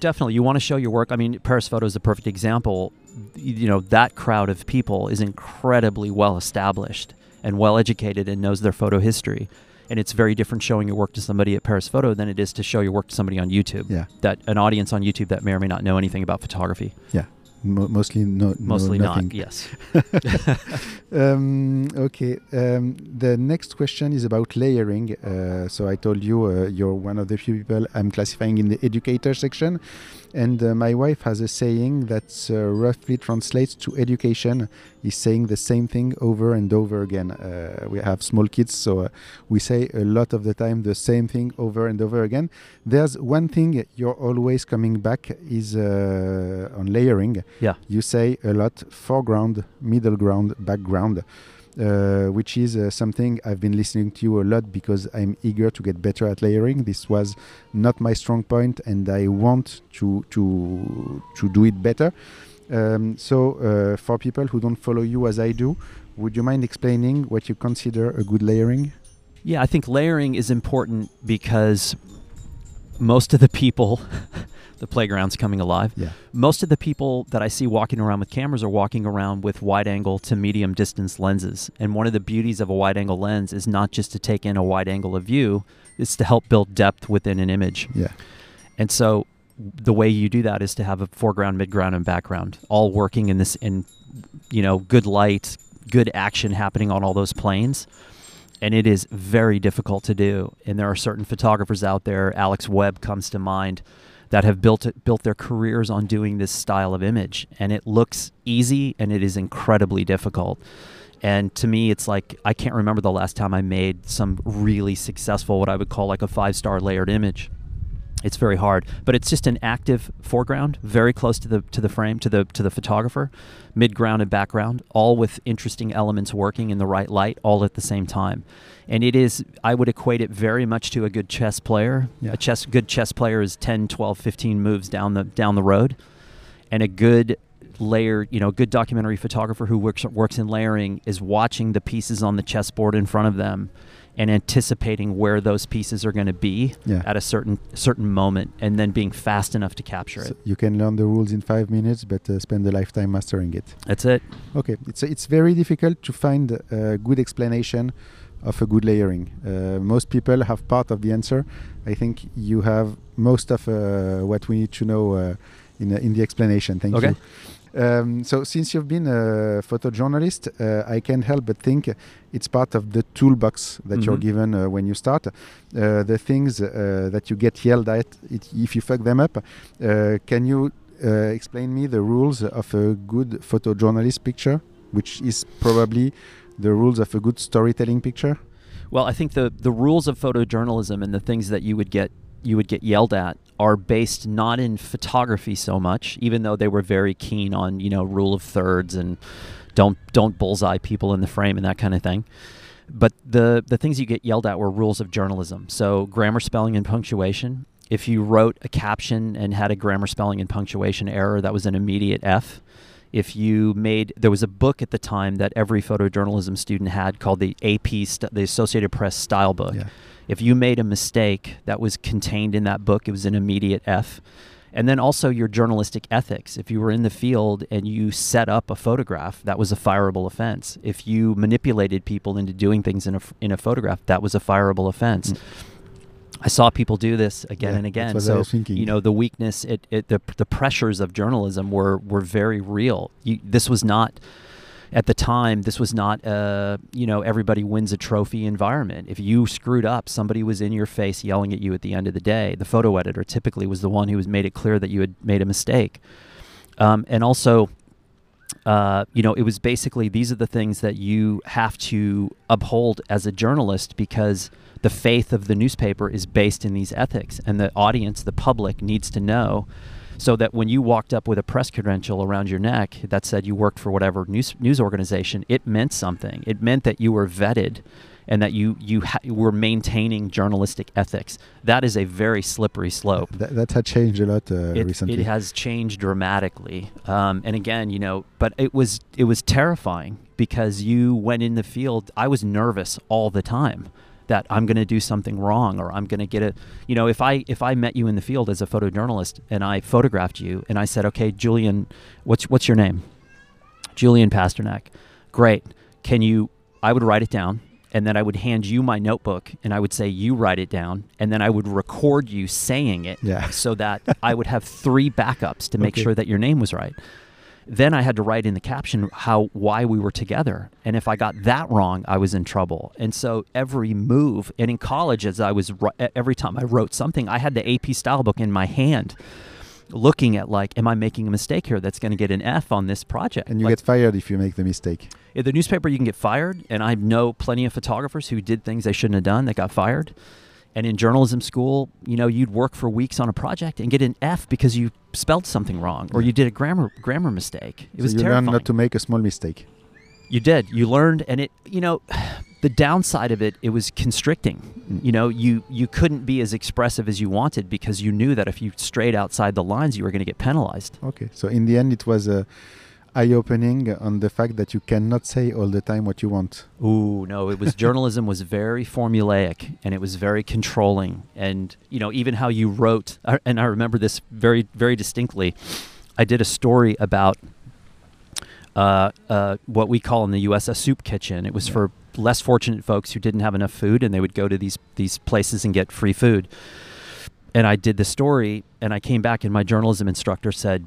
Definitely, you want to show your work. I mean, Paris Photo is a perfect example. You know, that crowd of people is incredibly well established and well educated and knows their photo history. And it's very different showing your work to somebody at Paris Photo than it is to show your work to somebody on YouTube. Yeah, That an audience on YouTube that may or may not know anything about photography. yeah. Mo- mostly no, no- Mostly nothing. not. Yes. (laughs) um, okay. Um, the next question is about layering. Uh, so I told you uh, you're one of the few people I'm classifying in the educator section, and uh, my wife has a saying that uh, roughly translates to education. Is saying the same thing over and over again. Uh, we have small kids, so uh, we say a lot of the time the same thing over and over again. There's one thing you're always coming back is uh, on layering Yeah. you say a lot foreground, middle ground, background, uh, which is uh, something I've been listening to you a lot because I'm eager to get better at layering. This was not my strong point, and I want to to to do it better. Um, so, uh, for people who don't follow you as I do, would you mind explaining what you consider a good layering? Yeah, I think layering is important because most of the people, the playground's coming alive. Yeah. Most of the people that I see walking around with cameras are walking around with wide angle to medium distance lenses. And one of the beauties of a wide angle lens is not just to take in a wide angle of view, it's to help build depth within an image. Yeah. And so the way you do that is to have a foreground, midground, and background all working in this in you know, good light, good action happening on all those planes. And it is very difficult to do. And there are certain photographers out there, Alex Webb comes to mind, that have built it, built their careers on doing this style of image. And it looks easy and it is incredibly difficult. And to me, it's like I can't remember the last time I made some really successful, what I would call like a five star layered image. It's very hard, but it's just an active foreground, very close to the to the frame, to the to the photographer, midground and background, all with interesting elements working in the right light, all at the same time. And it is, I would equate it very much to a good chess player. Yeah. A chess good chess player is 10, 12, 15 moves down the down the road, and a good layer, you know, good documentary photographer who works works in layering is watching the pieces on the chessboard in front of them and anticipating where those pieces are going to be Yeah. at a certain certain moment and then being fast enough to capture So it. you can learn the rules in five minutes, but uh, spend a lifetime mastering it. That's it. Okay, it's it's very difficult to find a good explanation of a good layering. Uh, most people have part of the answer. I think you have most of uh, what we need to know uh, in uh, in the explanation. Thank Okay. you. Um, so, since you've been a photojournalist, uh, I can't help but think it's part of the toolbox that you're Mhm. given uh, when you start. Uh, the things uh, that you get yelled at it, if you fuck them up. Uh, can you uh, explain me the rules of a good photojournalist picture, which is probably the rules of a good storytelling picture? Well, I think the the rules of photojournalism and the things that you would get you would get yelled at are based not in photography so much, even though they were very keen on you know rule of thirds and don't don't bullseye people in the frame and that kind of thing. But the the things you get yelled at were rules of journalism. So grammar, spelling, and punctuation. If you wrote a caption and had a grammar, spelling, and punctuation error, that was an immediate F if you made there was a book at the time that every photojournalism student had called the AP the Associated Press style book. Yeah. If you made a mistake that was contained in that book, it was an immediate F. And then also your journalistic ethics. If you were in the field and you set up a photograph, that was a fireable offense. If you manipulated people into doing things in a, in a photograph, that was a fireable offense. Mm. I saw people do this again Yeah, and that's again. So was thinking. you know the weakness, it, it the the pressures of journalism were were very real. You, this was not at the time. This was not a you know everybody wins a trophy environment. If you screwed up, somebody was in your face yelling at you at the end of the day. The photo editor typically was the one who was made it clear that you had made a mistake, um, and also. Uh, you know, it was basically these are the things that you have to uphold as a journalist because the faith of the newspaper is based in these ethics, and the audience, the public, needs to know. So that when you walked up with a press credential around your neck that said you worked for whatever news news organization, it meant something. It meant that you were vetted, and that you you ha- were maintaining journalistic ethics. That is a very slippery slope That, that had changed a lot uh, it, recently. it has changed dramatically. Um, and again, you know, but it was it was terrifying because you went in the field. I was nervous all the time that I'm going to do something wrong or I'm going to get it. you know, if I if I met you in the field as a photojournalist and I photographed you and I said, okay, Julien, what's what's your name? Julien Pasternak. Great. Can you? I would write it down. And then I would hand you my notebook and I would say, You write it down. And then I would record you saying it Yeah. so that I would have three backups to make Okay. sure that your name was right. Then I had to write in the caption how why we were together, and if I got that wrong, I was in trouble. And so every move, and in college, as I was every time I wrote something, I had the AP style book in my hand, looking at like, am I making a mistake here that's going to get an F on this project? and you Like, get fired if you make the mistake. in the newspaper, you can get fired, and I know plenty of photographers who did things they shouldn't have done that got fired. And in journalism school, you know, you'd work for weeks on a project and get an F because you spelled something wrong or you did a grammar grammar mistake. It so was you terrifying. learn not to make a small mistake. You did. You learned, and it. You know, (sighs) the downside of it, it was constricting. You know, you you couldn't be as expressive as you wanted because you knew that if you strayed outside the lines, you were going to get penalized. Okay, so in the end, it was uh, eye-opening on the fact that you cannot say all the time what you want. Ooh, no, it was journalism was very formulaic and it was very controlling. And, you know, even how you wrote, and I remember this very, very distinctly. I did a story about uh, uh, what we call in the U.S. a soup kitchen. It was Yeah. for less fortunate folks who didn't have enough food and they would go to these, these places and get free food. And I did the story and I came back and my journalism instructor said,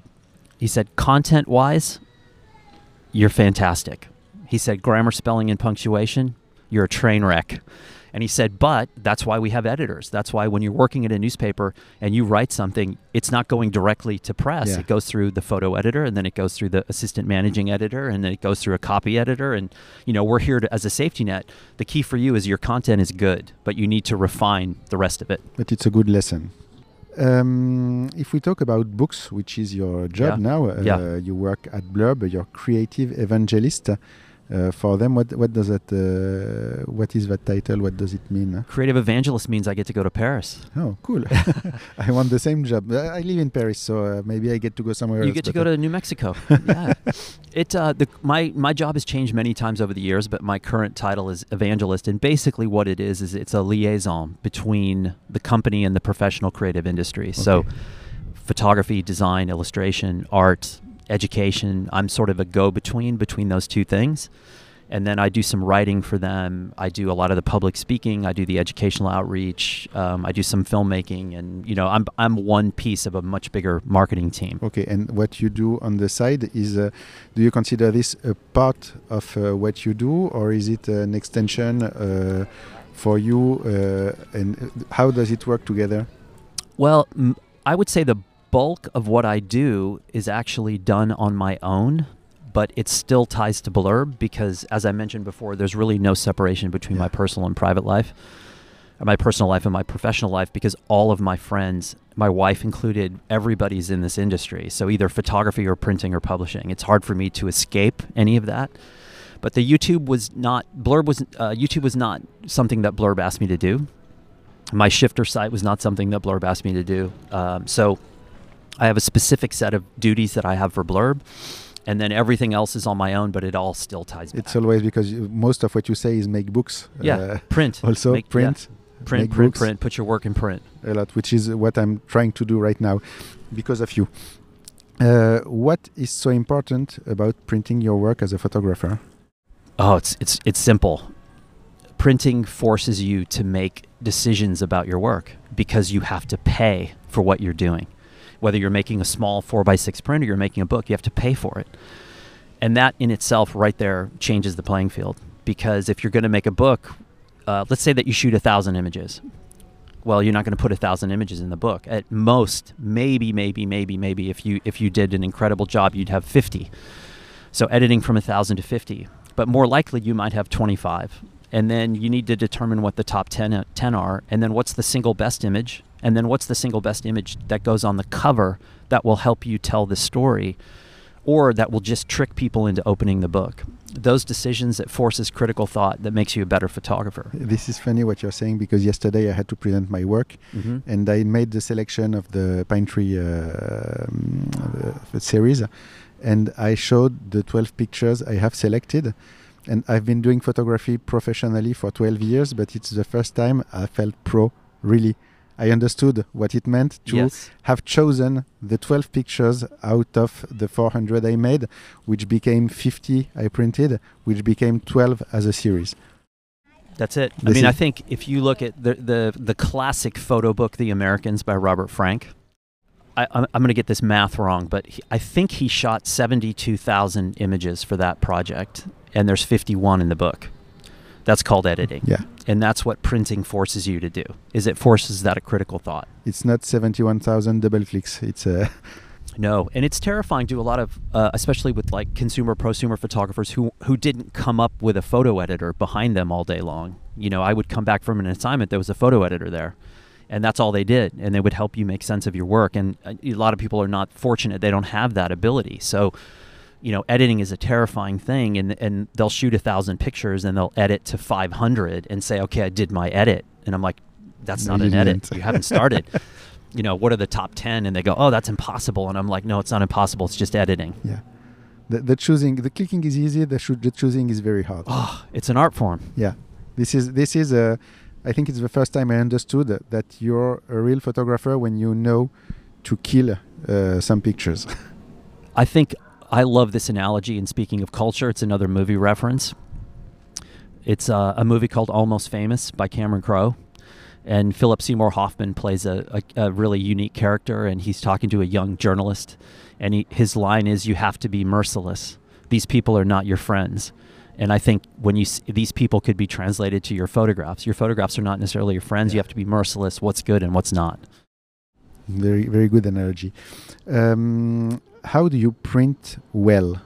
he said, content wise, you're fantastic. He said, grammar, spelling, and punctuation, you're a train wreck. And he said, but that's why we have editors. That's why when you're working at a newspaper and you write something, it's not going directly to press. Yeah. It goes through the photo editor and then it goes through the assistant managing editor and then it goes through a copy editor. And, you know, we're here to, as a safety net. The key for you is your content is good, but you need to refine the rest of it. But it's a good lesson. Um, if we talk about books, which is your job Yeah. now, uh, Yeah. you work at Blurb, you're creative evangelist. Uh, for them, what what does that? Uh, what is that title? What does it mean? Creative evangelist means I get to go to Paris. Oh, cool! (laughs) I want the same job. I live in Paris, so uh, maybe I get to go somewhere You else. get to go uh, to New Mexico. (laughs) yeah, it. Uh, the my my job has changed many times over the years, but my current title is evangelist, and basically what it is is it's a liaison between the company and the professional creative industry. So, photography, design, illustration, art, education. I'm sort of a go-between between those two things. and then I do some writing for them. I do a lot of the public speaking. I do the educational outreach. Um, I do some filmmaking, and you know, I'm I'm one piece of a much bigger marketing team. Okay, and what you do on the side is, uh, do you consider this a part of uh, what you do, or is it an extension uh, for you? Uh, and how does it work together? Well, m- I would say the bulk of what I do is actually done on my own but it still ties to Blurb because, as I mentioned before, there's really no separation between Yeah. my personal and private life, my personal life and my professional life, because all of my friends, my wife included, everybody's in this industry. So either photography or printing or publishing. It's hard for me to escape any of that. But the YouTube was not Blurb was uh, YouTube was not something that Blurb asked me to do. My shifter site was not something that Blurb asked me to do. Um, so I have a specific set of duties that I have for Blurb, and then everything else is on my own, but it all still ties back. It's always because you, most of what you say is make books. yeah, uh, print. (laughs) also Make- yeah. print. print, make print, books. print. Put your work in print. a lot, which is what I'm trying to do right now because of you. Uh, what is so important about printing your work as a photographer? Oh, it's it's it's simple. Printing forces you to make decisions about your work because you have to pay for what you're doing. Whether you're making a small four by six print or you're making a book, you have to pay for it. And that in itself, right there, changes the playing field. Because if you're going to make a book, uh, let's say that you shoot a thousand images. Well, you're not going to put a thousand images in the book. At most, maybe, maybe, maybe, maybe, if you if you did an incredible job, you'd have 50. So editing from a thousand to 50 but more likely you might have 25 and then you need to determine what the top 10, uh, 10 are and then what's the single best image and then what's the single best image that goes on the cover that will help you tell the story or that will just trick people into opening the book those decisions that forces critical thought that makes you a better photographer This is funny what you're saying because yesterday I had to present my work mm-hmm. and I made the selection of the Pine Tree uh, um, uh, the series, and I showed the 12 pictures I have selected. And I've been doing photography professionally for 12 years, but it's the first time I felt pro. Really, I understood what it meant to yes have chosen the 12 pictures out of the 400 I made, which became 50 I printed, which became 12 as a series. That's it. I mean, I think if you look at the the, the classic photo book, The Americans by Robert Frank, I, I'm, I'm going to get this math wrong, but he, I think he shot 72,000 images for that project, and there's 51 in the book. That's called editing, Yeah, and that's what printing forces you to do. Is it forces that a critical thought. it's not 71,000 double clicks. It's a (laughs) No, and it's terrifying to a lot of, uh, especially with like consumer prosumer photographers who who didn't come up with a photo editor behind them all day long. You know, I would come back from an assignment, there was a photo editor there, and that's all they did, and they would help you make sense of your work. And uh, a lot of people are not fortunate; they don't have that ability. So, you know, editing is a terrifying thing, and and they'll shoot a thousand pictures and they'll edit to five hundred and say, okay, I did my edit, and I'm like, that's not an edit. You haven't started. (laughs) you know, what are the top 10? And they go, oh, that's impossible. And I'm like, no, it's not impossible. It's just editing. yeah. The, the choosing, the clicking is easy. The, the choosing is very hard. Oh, it's an art form. Yeah, this is this is a. I think it's the first time I understood that, that you're a real photographer when you know to kill uh, some pictures. (laughs) I think I love this analogy. And speaking of culture, it's another movie reference. It's uh, a movie called Almost Famous by Cameron Crowe. And Philip Seymour Hoffman plays a, a, a really unique character, and he's talking to a young journalist. And he, his line is, You have to be merciless. These people are not your friends. And I think when you these people could be translated to your photographs. Your photographs are not necessarily your friends. You have to be merciless. What's good and what's not. very very good analogy. Um, how do you print well?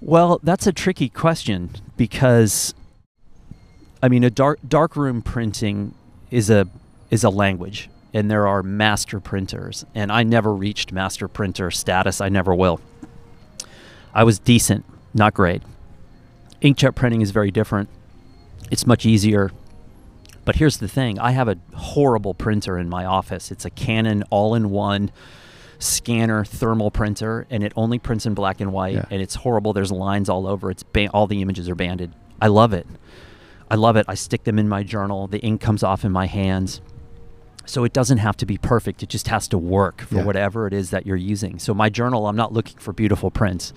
Well, that's a tricky question because I mean a dark darkroom printing is a is a language and there are master printers and I never reached master printer status. I never will. I was decent, not great. Inkjet printing is very different. It's much easier. But here's the thing, I have a horrible printer in my office. It's a Canon all-in-one scanner thermal printer and it only prints in black and white Yeah. and it's horrible. There's lines all over. It's ba- all the images are banded. I love it. I love it. I stick them in my journal. The ink comes off in my hands. So it doesn't have to be perfect. It just has to work for Yeah. whatever it is that you're using. So my journal i'm not looking for beautiful prints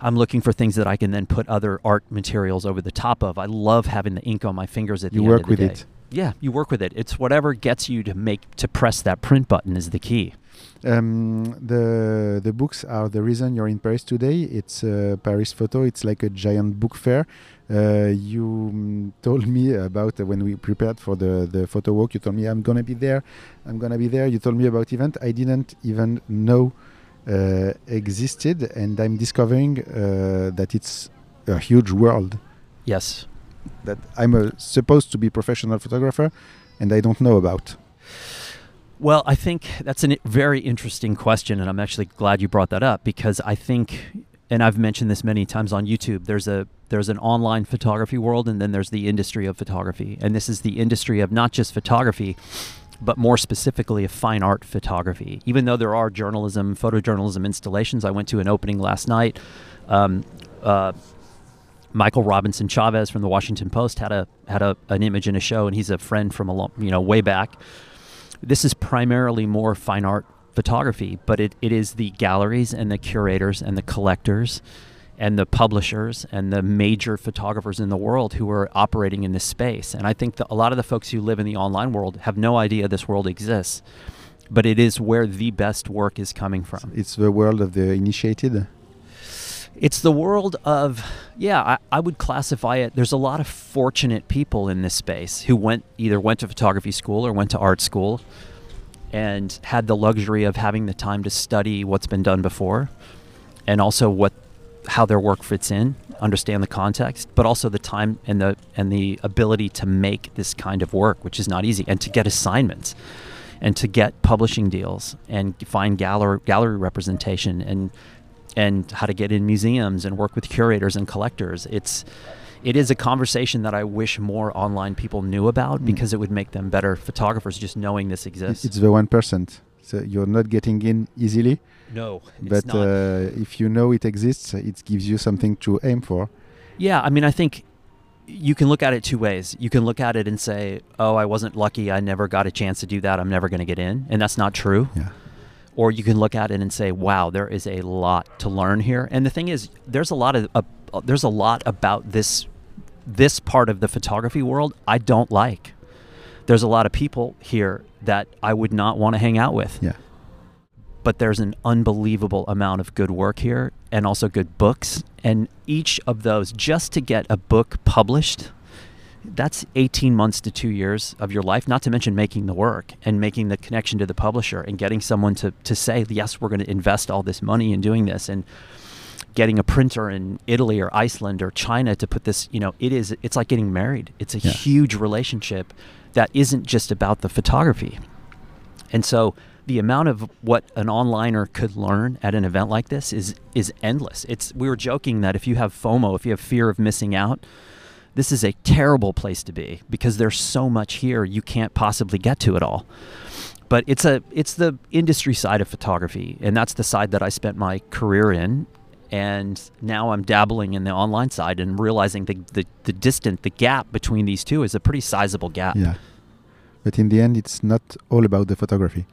I'm looking for things that I can then put other art materials over the top of. I love having the ink on my fingers at You the end of the day. You work with it. Yeah, you work with it. It's whatever gets you to make to press that print button is the key. Um, the the books are the reason you're in Paris today. It's uh, Paris Photo. It's like a giant book fair. Uh, you mm, told me about uh, when we prepared for the the photo walk. You told me I'm gonna be there. I'm gonna be there. You told me about event I didn't even know uh, existed, and I'm discovering uh, that it's a huge world. Yes. That I'm a, supposed to be professional photographer, and I don't know about. Well, I think that's a very interesting question, and I'm actually glad you brought that up because I think, and I've mentioned this many times on YouTube. There's a there's an online photography world, and then there's the industry of photography, and this is the industry of not just photography, but more specifically of fine art photography. Even though there are journalism, photojournalism installations, I went to an opening last night. Um, uh, Michael Robinson Chavez from the Washington Post had a had a, an image in a show, and he's a friend from a long, you know way back. This is primarily more fine art photography, but it, it is the galleries and the curators and the collectors and the publishers and the major photographers in the world who are operating in this space. And I think that a lot of the folks who live in the online world have no idea this world exists, but it is where the best work is coming from. It's the world of the initiated. It's the world of, yeah, I, I would classify it. There's a lot of fortunate people in this space who went either went to photography school or went to art school and had the luxury of having the time to study what's been done before and also what how their work fits in, understand the context, but also the time and the and the ability to make this kind of work, which is not easy, and to get assignments and to get publishing deals and find gallery gallery representation and and how to get in museums and work with curators and collectors. It's it is a conversation that I wish more online people knew about Mm. because it would make them better photographers just knowing this exists. It's the one percent. So you're not getting in easily, no, it's but not. uh, if you know it exists, it gives you something to aim for. Yeah, I mean, I think you can look at it two ways. You can look at it and say, "Oh, I wasn't lucky. I never got a chance to do that. I'm never going to get in," and that's not true. Yeah. Or you can look at it and say, "Wow, there is a lot to learn here." And the thing is, there's a lot of uh, there's a lot about this this part of the photography world I don't like. There's a lot of people here that I would not want to hang out with Yeah. But there's an unbelievable amount of good work here and also good books and each of those just to get a book published that's 18 months to 2 years of your life not to mention making the work and making the connection to the publisher and getting someone to to say yes we're going to invest all this money in doing this and getting a printer in Italy or Iceland or China to put this, you know, it is it's like getting married. It's a Yeah. huge relationship that isn't just about the photography. And so the amount of what an onliner could learn at an event like this is is endless. It's we were joking that if you have FOMO, if you have fear of missing out, this is a terrible place to be because there's so much here you can't possibly get to it all. But it's a it's the industry side of photography and that's the side that I spent my career in and now I'm dabbling in the online side and realizing the, the, the distant the gap between these two is a pretty sizable gap. Yeah. But in the end, it's not all about the photography.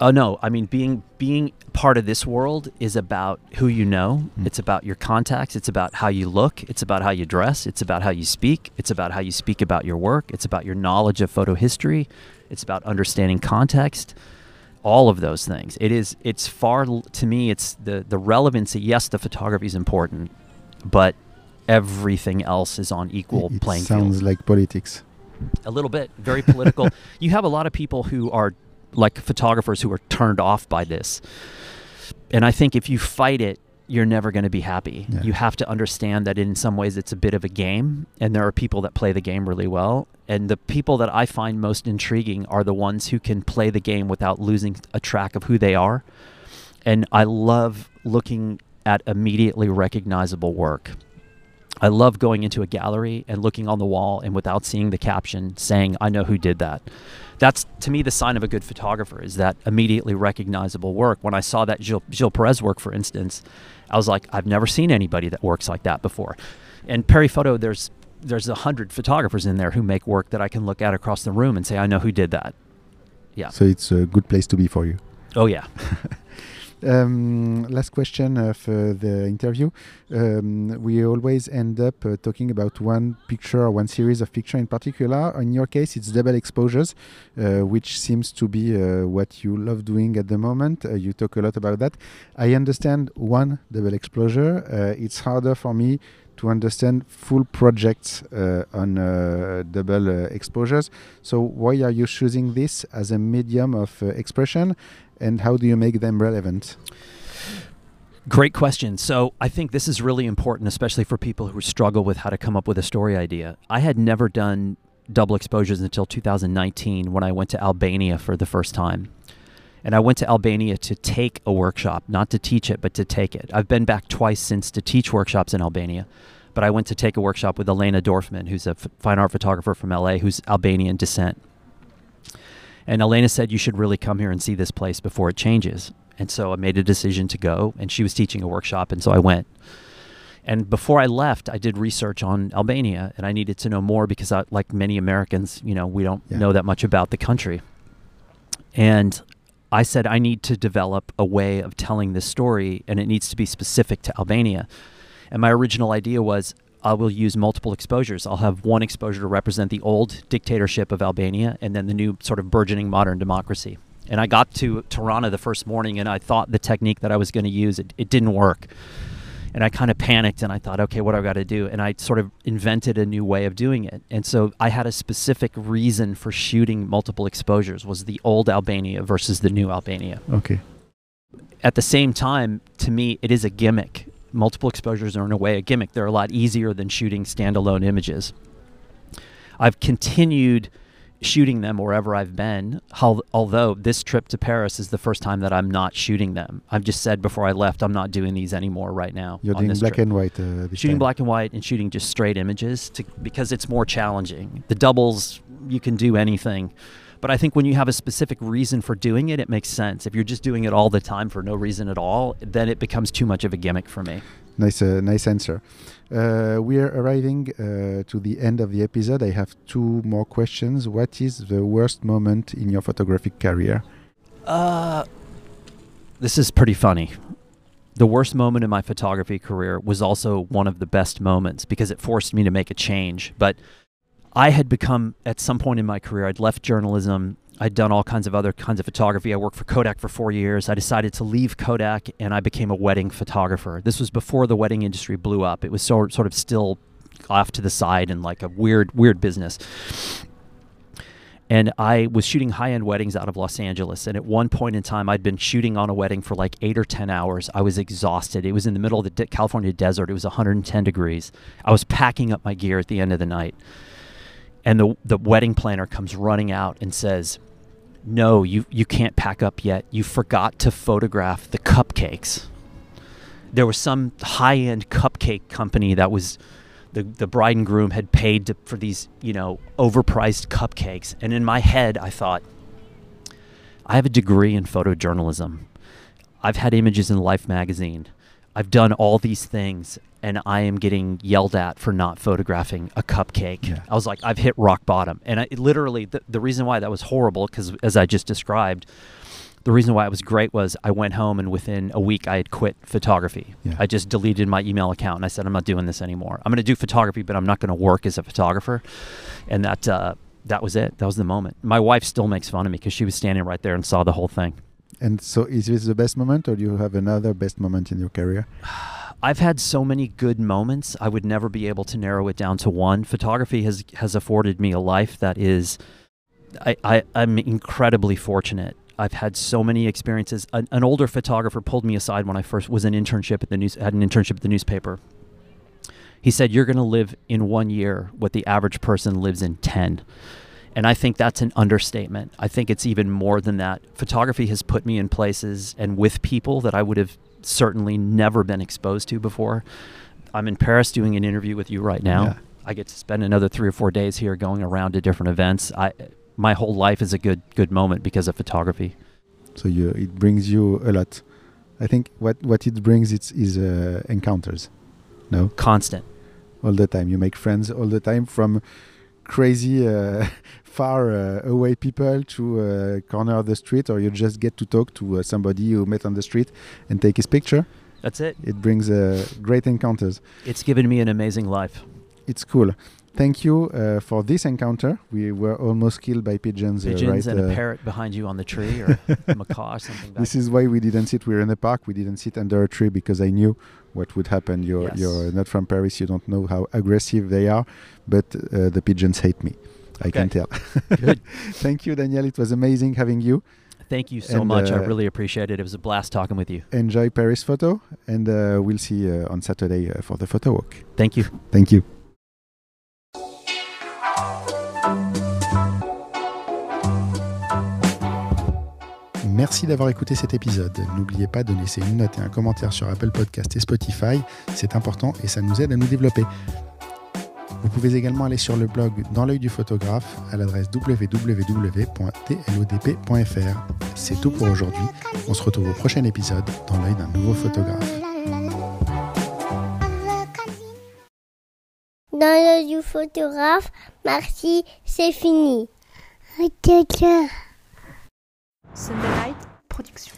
Oh no, I mean being being part of this world is about who you know. Mm. It's about your contacts, it's about how you look, it's about how you dress, it's about how you speak, it's about how you speak about your work, it's about your knowledge of photo history, it's about understanding context. All of those things. It is it's far to me it's the the relevancy, yes, the photography is important, but everything else is on equal it playing sounds field like politics. a little bit very political (laughs) you have a lot of people who are like photographers who are turned off by this. And i think if you fight it you're never going to be happy. Yeah. you have to understand that in some ways it's a bit of a game and there are people that play the game really well. And the people that i find most intriguing are the ones who can play the game without losing a track of who they are. And i love looking at immediately recognizable work. I love going into a gallery and looking on the wall and without seeing the caption saying, I know who did that. That's to me the sign of a good photographer is that immediately recognizable work. When I saw that Gilles, Gilles Peress work, for instance, I was like, I've never seen anybody that works like that before. And Paris Photo, there's there's a hundred photographers in there who make work that I can look at across the room and say, I know who did that. Yeah. So it's a good place to be for you. Oh yeah. (laughs) Um, last question of uh, the interview. Um, we always end up uh, talking about one picture or one series of picture in particular. In your case, it's double exposures, uh, which seems to be what you love doing at the moment. You talk a lot about that. I understand one double exposure. It's harder for me to understand full projects uh, on uh, double uh, exposures. So why are you choosing this as a medium of uh, expression, and how do you make them relevant? Great question. So I think this is really important, especially for people who struggle with how to come up with a story idea. I had never done double exposures until 2019 when I went to Albania for the first time. And I went to Albania to take a workshop, not to teach it, but to take it. I've been back twice since to teach workshops in Albania, but I went to take a workshop with Elena Dorfman, who's a f- fine art photographer from LA who's Albanian descent. And Elena said, You should really come here and see this place before it changes. And so I made a decision to go, and she was teaching a workshop, and so I went. And before I left, I did research on Albania, and I needed to know more because, I, like many Americans, you know, we don't Yeah. know that much about the country. And I said, I need to develop a way of telling this story, and it needs to be specific to Albania. And my original idea was I will use multiple exposures. I'll have one exposure to represent the old dictatorship of Albania and then the new sort of burgeoning modern democracy. And I got to Tirana the first morning and I thought the technique that I was going to use, it, it didn't work. And I kind of panicked and I thought, okay, what do I got to do? And I sort of invented a new way of doing it. And so I had a specific reason for shooting multiple exposures was the old Albania versus the new Albania Okay. at the same time, to me, it is a gimmick. Multiple exposures are in a way a gimmick. They're a lot easier than shooting standalone images. I've continued shooting them wherever I've been, although this trip to Paris is the first time that I'm not shooting them. I've just said before I left, I'm not doing these anymore right now. You're doing black trip and white. Uh, shooting time. black and white and shooting just straight images to, because it's more challenging. The doubles, you can do anything. But I think when you have a specific reason for doing it, it makes sense. If you're just doing it all the time for no reason at all, then it becomes too much of a gimmick for me. Nice, uh, nice answer. Uh, we are arriving uh, to the end of the episode. I have two more questions. What is the worst moment in your photographic career? Uh, this is pretty funny. The worst moment in my photography career was also one of the best moments because it forced me to make a change. But I had become, at some point in my career, I'd left journalism. I'd done all kinds of other kinds of photography. I worked for Kodak for four years. I decided to leave Kodak and I became a wedding photographer. This was before the wedding industry blew up. It was sort sort of still off to the side and like a weird, weird business and I was shooting high end weddings out of Los Angeles. And at one point in time, I'd been shooting on a wedding for like eight or 10 hours. I was exhausted. It was in the middle of the de- California desert. It was 110 degrees. I was packing up my gear at the end of the night. And the, the wedding planner comes running out and says, No, you, you can't pack up yet. You forgot to photograph the cupcakes. There was some high end cupcake company that was the, the bride and groom had paid to, for these, you know, overpriced cupcakes. And in my head, I thought, I have a degree in photojournalism. I've had images in Life magazine. I've done all these things, and I am getting yelled at for not photographing a cupcake. Yeah. I was like, I've hit rock bottom. And I literally, the, the reason why that was horrible, because as I just described, the reason why it was great was I went home and within a week I had quit photography. Yeah. I just deleted my email account and I said I'm not doing this anymore. I'm going to do photography, but I'm not going to work as a photographer. And that uh, that was it. That was the moment. My wife still makes fun of me because she was standing right there and saw the whole thing. And so, is this the best moment, or do you have another best moment in your career? (sighs) I've had so many good moments. I would never be able to narrow it down to one. Photography has has afforded me a life that is, I, I I'm incredibly fortunate. I've had so many experiences. An, an older photographer pulled me aside when I first was an internship at the news had an internship at the newspaper. He said, "You're going to live in one year what the average person lives in ten. And I think that's an understatement. I think it's even more than that. Photography has put me in places and with people that I would have certainly never been exposed to before. I'm in Paris doing an interview with you right now. Yeah. I get to spend another three or four days here going around to different events. I, my whole life is a good good moment because of photography. So you, it brings you a lot. I think what what it brings it's is uh, encounters. No, Constant. all the time. You make friends all the time from crazy uh, (laughs) far uh, away people to a corner of the street, or you just get to talk to uh, somebody you met on the street and take his picture. That's it. It brings uh, great encounters. It's given me an amazing life. It's cool. Thank you uh, for this encounter. We were almost killed by pigeons, uh, Pigeons right? and a uh, parrot behind you on the tree, or a (laughs) macaw or something. This is why we didn't sit. We were in the park. We didn't sit under a tree because I knew what would happen. You're Yes. you're not from Paris. You don't know how aggressive they are, but uh, the pigeons hate me. I can Okay. tell. Good. (laughs) Thank you, Daniel. It was amazing having you. Thank you so And, much. I uh, really appreciate it. It was a blast talking with you. Enjoy Paris photo, and uh, we'll see you on Saturday uh, for the photo walk. Thank you. Thank you. Merci d'avoir écouté cet épisode. N'oubliez pas de laisser une note et un commentaire sur Apple Podcast et Spotify. C'est important et ça nous aide à nous développer. Vous pouvez également aller sur le blog Dans l'œil du photographe à l'adresse www.tlodp.fr. C'est tout pour aujourd'hui. On se retrouve au prochain épisode dans l'œil d'un nouveau photographe. Dans l'œil du photographe, merci, c'est fini. Sunday Night Production.